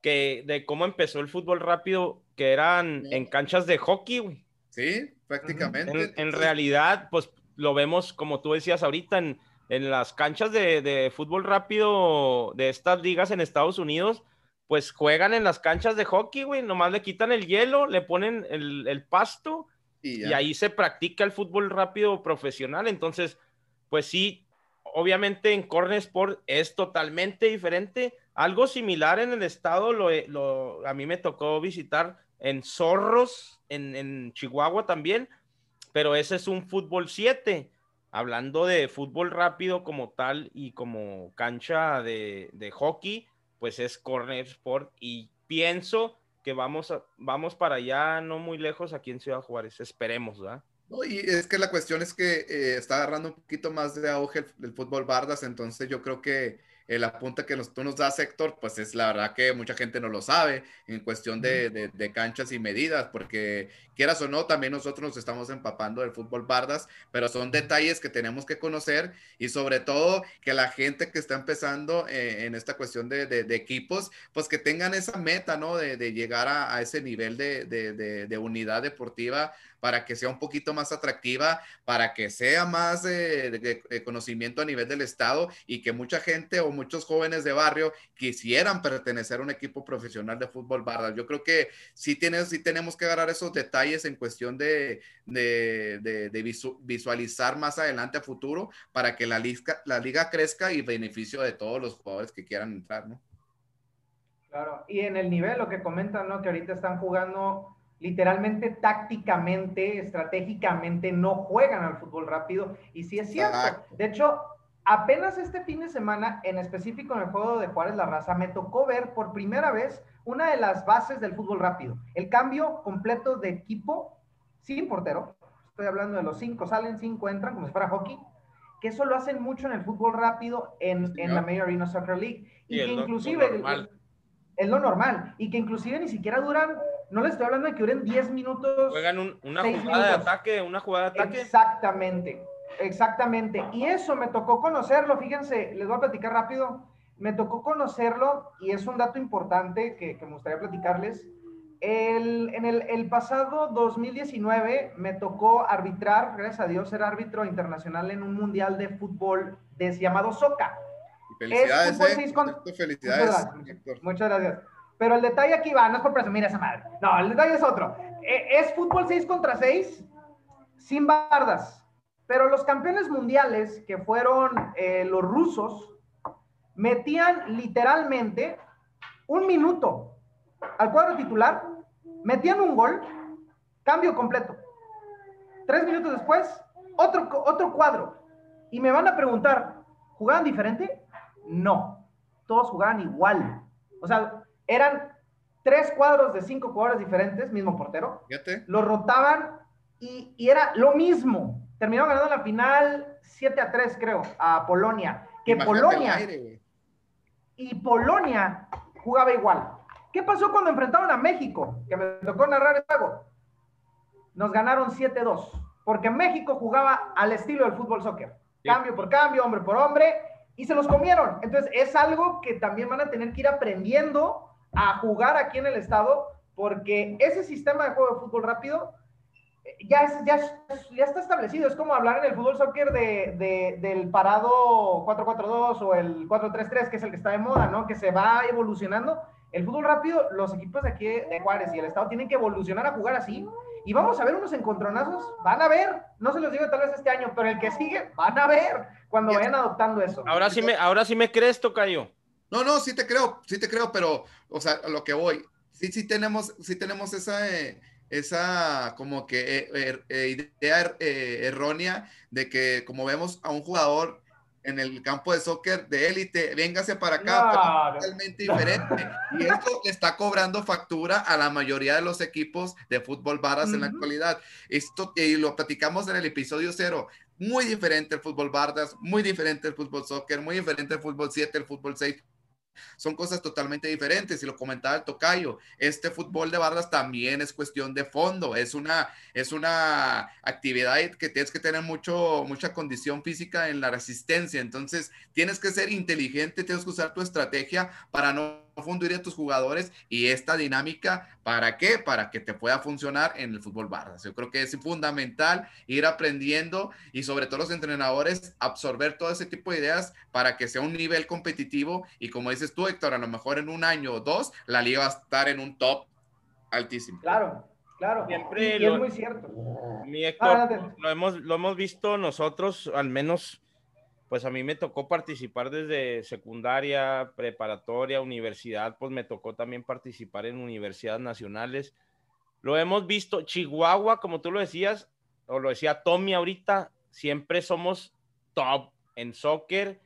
que, de cómo empezó el fútbol rápido, que eran en canchas de hockey, güey. Sí, prácticamente. En, realidad, pues lo vemos, como tú decías ahorita, en en las canchas de, de fútbol rápido de estas ligas en Estados Unidos, pues juegan en las canchas de hockey, güey, nomás le quitan el hielo, le ponen el, el pasto Y, ahí se practica el fútbol rápido profesional. Entonces, pues sí, obviamente en Corner Sport es totalmente diferente. Algo similar en el estado, lo, a mí me tocó visitar en Zorros, en, Chihuahua también, pero ese es un fútbol 7. Hablando de fútbol rápido como tal y como cancha de, hockey, pues es Corner Sport y pienso que vamos, vamos para allá, no muy lejos, aquí en Ciudad Juárez. Esperemos, ¿verdad? No, y es que la cuestión es que eh, está agarrando un poquito más de auge el, el fútbol bardas, entonces yo creo que el apunte que nos, tú nos das, Héctor, pues es la verdad que mucha gente no lo sabe en cuestión de, de- de canchas y medidas, porque quieras o no, también nosotros nos estamos empapando del fútbol bardas, pero son detalles que tenemos que conocer y sobre todo que la gente que está empezando eh, en esta cuestión de, de- equipos, pues que tengan esa meta, ¿no? De, llegar a, a ese nivel de unidad deportiva para que sea un poquito más atractiva, para que sea más de, conocimiento a nivel del Estado y que mucha gente o muchos jóvenes de barrio quisieran pertenecer a un equipo profesional de fútbol barra. Yo creo que sí, tienes, sí tenemos que agarrar esos detalles en cuestión de, de, de- de visu- visualizar más adelante a futuro para que la liga, la liga crezca y beneficio de todos los jugadores que quieran entrar, ¿no? Claro, y en el nivel, lo que comentan, ¿no? Que ahorita están jugando literalmente tácticamente, estratégicamente, no juegan al fútbol rápido. Y sí es cierto. Exacto. De hecho, apenas este fin de semana, en específico en el juego de Juárez La Raza, me tocó ver por primera vez una de las bases del fútbol rápido. El cambio completo de equipo sin portero. Estoy hablando de los cinco salen, cinco entran, como si fuera hockey. Que eso lo hacen mucho en el fútbol rápido en, Sí, en la. Major Arena Soccer League. Y, Y que inclusive normal. es lo normal. Y que inclusive ni siquiera duran, no les estoy hablando de que duren 10 minutos. Juegan un- una jugada de minutos. ataque, una jugada de ataque. Exactamente, exactamente. Y eso me tocó conocerlo, fíjense, les voy a platicar rápido. Me tocó conocerlo y es un dato importante que, que me gustaría platicarles. El, en el, el pasado 2019 me tocó arbitrar, gracias a Dios, ser árbitro internacional en un mundial de fútbol de, llamado SOCA. Felicidades, fútbol eh, con- felicidades, Muchas gracias. Muchas gracias. Pero el detalle aquí va, no es por presumir esa madre. No, el detalle es otro. Eh, Es fútbol 6 contra 6, sin bardas. Pero los campeones mundiales, que fueron eh, los rusos, metían literalmente un minuto al cuadro titular, metían un gol, cambio completo. Tres minutos después, otro, otro cuadro. Y me van a preguntar, ¿jugaban diferente? No, todos jugaban igual. O sea, eran tres cuadros de cinco jugadores diferentes, mismo portero, Fíjate. lo rotaban y, y era lo mismo. Terminaron ganando la final 7 a 3, creo, a Polonia. Que Imagínate Polonia aire, y Polonia jugaba igual. ¿Qué pasó cuando enfrentaron a México? Que me tocó narrar el juego. Nos ganaron 7-2, porque México jugaba al estilo del fútbol soccer. Sí. Cambio por cambio, hombre por hombre, y se los comieron. Entonces es algo que también van a tener que ir aprendiendo a jugar aquí en el estado, porque ese sistema de juego de fútbol rápido eh, ya, es- ya, es- ya está establecido. Es como hablar en el fútbol soccer de, de- del parado 4-4-2 o el 4-3-3, que es el que está de moda, ¿no? Que se va evolucionando. El fútbol rápido, los equipos de aquí de Juárez y el Estado tienen que evolucionar a jugar así. Y vamos a ver unos encontronazos. Van a ver. No se los digo tal vez este año, pero el que sigue, van a ver cuando vayan adoptando eso. Ahora sí me, ahora sí me crees, Tocayo. No, no, sí te creo, sí te creo, pero, o sea, a lo que voy, sí, sí tenemos, sí tenemos esa, eh, esa como que eh, er- eh, idea er- eh, errónea de que como vemos a un jugador en el campo de soccer de élite, véngase para acá, No, pero no. totalmente diferente. Y esto le está cobrando factura a la mayoría de los equipos de fútbol varas en la actualidad. Esto, y lo platicamos en el episodio cero. Muy diferente el fútbol bardas, muy diferente el fútbol soccer, muy diferente el fútbol 7, el fútbol 6 son cosas totalmente diferentes y lo comentaba el tocayo este fútbol de barras también es cuestión de fondo es una es una actividad que tienes que tener mucho mucha condición física en la resistencia entonces tienes que ser inteligente tienes que usar tu estrategia para no fundir a tus jugadores y esta dinámica, ¿para qué? Para que te pueda funcionar en el fútbol barras. Yo creo que es fundamental ir aprendiendo y sobre todo los entrenadores absorber todo ese tipo de ideas para que sea un nivel competitivo y como dices tú, Héctor, a lo mejor en un año o dos la liga va a estar en un top altísimo. Claro, claro. Siempre y, lo- es muy cierto. Mi Héctor, Adelante. lo hemos, lo hemos visto nosotros, al menos, pues a mí me tocó participar desde secundaria, preparatoria, universidad, pues me tocó también participar en universidades nacionales. Lo hemos visto, Chihuahua, como tú lo decías, o lo decía Tommy ahorita, siempre somos top en soccer,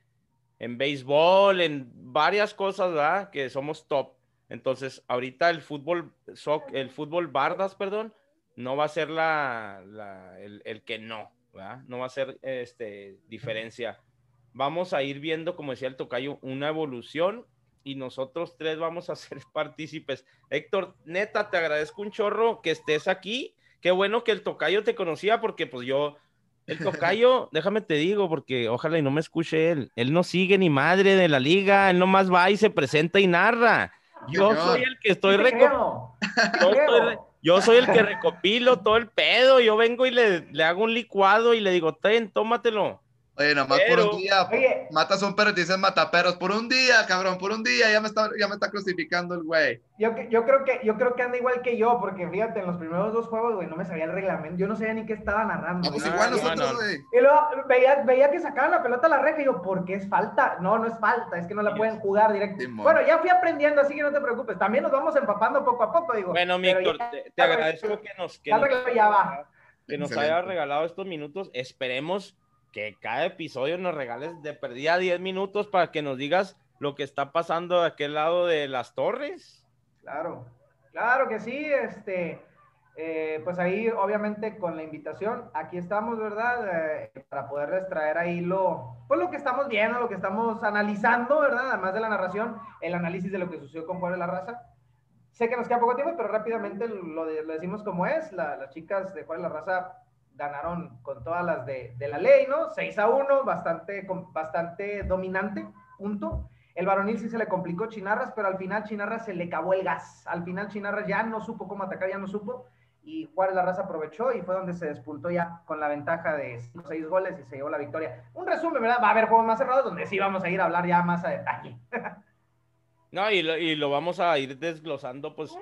en béisbol, en varias cosas, ¿verdad? Que somos top. Entonces, ahorita el fútbol, soc- el fútbol bardas, perdón, no va a ser la, la- el, el que no, ¿verdad? No va a ser este, diferencia. Vamos a ir viendo, como decía el tocayo, una evolución y nosotros tres vamos a ser partícipes. Héctor, neta, te agradezco un chorro que estés aquí. Qué bueno que el tocayo te conocía porque pues yo, el tocayo, déjame te digo, porque ojalá y no me escuche él. Él no sigue ni madre de la liga, él nomás va y se presenta y narra. Yo soy el que estoy Sí te reco- creo, sí te yo creo. estoy re- yo soy el que recopilo todo el pedo. Yo vengo y le, le hago un licuado y le digo, ten, tómatelo. Oye, nomás Pero- por un día, Oye. matas a un perro y te dicen mataperros. Por un día, cabrón, por un día, ya me está, ya me está crucificando el güey. Yo, que- yo creo que yo creo que anda igual que yo, porque fíjate, en los primeros dos juegos, güey, no me sabía el reglamento, yo no sabía ni qué estaba narrando. Güey. igual no, nosotros, no. güey. Y luego veía, veía que sacaban la pelota a la reja y yo, ¿por qué es falta? No, no es falta, es que no la Sí, pueden jugar directo. Bueno, ya fui aprendiendo, así que no te preocupes. También nos vamos empapando poco a poco, digo. Bueno, ya- te, agradezco que nos, que ya nos, arregló, ya va. que nos haya regalado estos minutos. Esperemos que cada episodio nos regales de perdida 10 minutos para que nos digas lo que está pasando de aquel lado de las torres. Claro, claro que sí, este, eh, pues ahí obviamente con la invitación, aquí estamos, ¿verdad? Eh, para poderles traer ahí lo, pues lo que estamos viendo, lo que estamos analizando, ¿verdad? Además de la narración, el análisis de lo que sucedió con Juárez La Raza. Sé que nos queda poco tiempo, pero rápidamente lo, de- lo decimos como es, La- las chicas de Juárez La Raza ganaron con todas las de, de la ley, ¿no? 6 a 1, bastante, bastante dominante, punto. El varonil sí se le complicó Chinarras, pero al final Chinarras se le acabó el gas. Al final Chinarras ya no supo cómo atacar, ya no supo. Y Juárez La Raza aprovechó y fue donde se despuntó ya con la ventaja de 5 o 6 goles y se llevó la victoria. Un resumen, ¿verdad? Va a haber juegos más cerrados donde sí vamos a ir a hablar ya más a detalle. No, y lo, y lo vamos a ir desglosando, pues,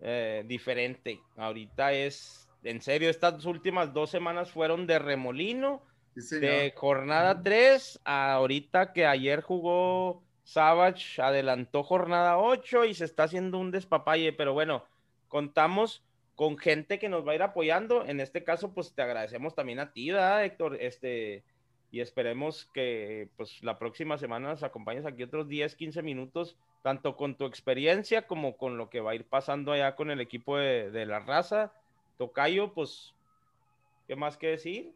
eh, diferente. Ahorita es, en serio, estas últimas dos semanas fueron de remolino. Sí, de jornada 3 a ahorita que ayer jugó Savage, adelantó jornada 8 y se está haciendo un despapalle, pero bueno, contamos con gente que nos va a ir apoyando. En este caso, pues te agradecemos también a ti, ¿verdad, Héctor? Este, y esperemos que pues la próxima semana nos acompañes aquí otros 10, 15 minutos, tanto con tu experiencia como con lo que va a ir pasando allá con el equipo de, de la raza. Tocayo, pues, ¿qué más que decir?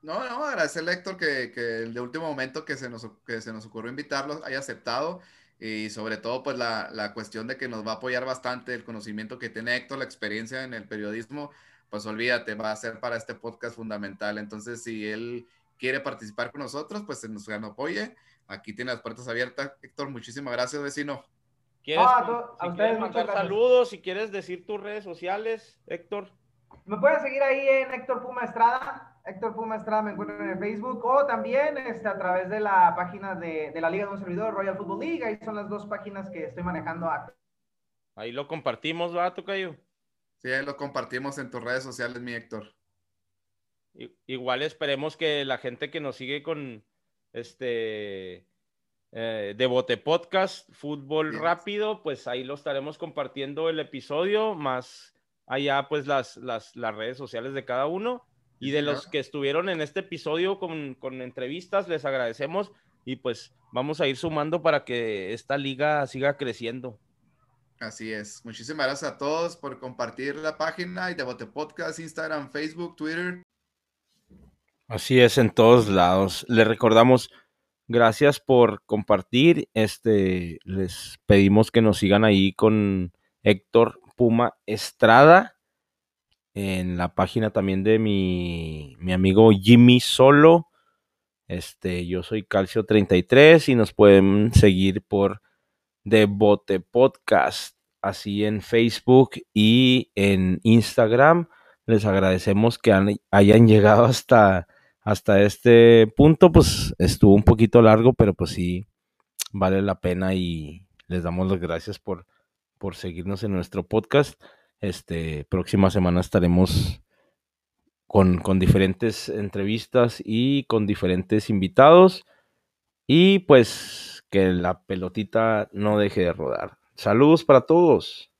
No, no, agradecerle a Héctor que, que de último momento que se nos, que se nos ocurrió invitarlo haya aceptado y sobre todo pues la, la cuestión de que nos va a apoyar bastante el conocimiento que tiene Héctor, la experiencia en el periodismo, pues olvídate, va a ser para este podcast fundamental. Entonces, si él quiere participar con nosotros, pues se nos, nos apoye. Aquí tiene las puertas abiertas. Héctor, muchísimas gracias, vecino. ¿Quieres, Ah, a to- a si ustedes quieres mandar saludos, si quieres decir tus redes sociales, Héctor. Me pueden seguir ahí en Héctor Puma Estrada. Héctor Puma Estrada me encuentran en el Facebook o también este, a través de la página de, de la Liga de un Servidor, Royal Football League. Ahí son las dos páginas que estoy manejando. Ahí lo compartimos, ¿va, Tocayo? Sí, ahí lo compartimos en tus redes sociales, mi Héctor. Igual esperemos que la gente que nos sigue con este eh, de Bote Podcast, Fútbol. Rápido, pues ahí lo estaremos compartiendo el episodio, más allá pues las, las, las redes sociales de cada uno. Y de los que estuvieron en este episodio con, con entrevistas, les agradecemos y pues vamos a ir sumando para que esta liga siga creciendo. Así es. Muchísimas gracias a todos por compartir la página y de Bote Podcast, Instagram, Facebook, Twitter. Así es, en todos lados. Les recordamos, gracias por compartir. Este, les pedimos que nos sigan ahí con Héctor Puma Estrada. En la página también de mi, mi amigo Jimmy Solo. Este, yo soy Calcio 33 y nos pueden seguir por de Bote Podcast, así en Facebook y en Instagram. Les agradecemos que hayan llegado hasta, hasta este punto, pues estuvo un poquito largo, pero pues sí, vale la pena y les damos las gracias por, por seguirnos en nuestro podcast. Este, próxima semana estaremos con, con diferentes entrevistas y con diferentes invitados. Y pues que la pelotita no deje de rodar. Saludos para todos.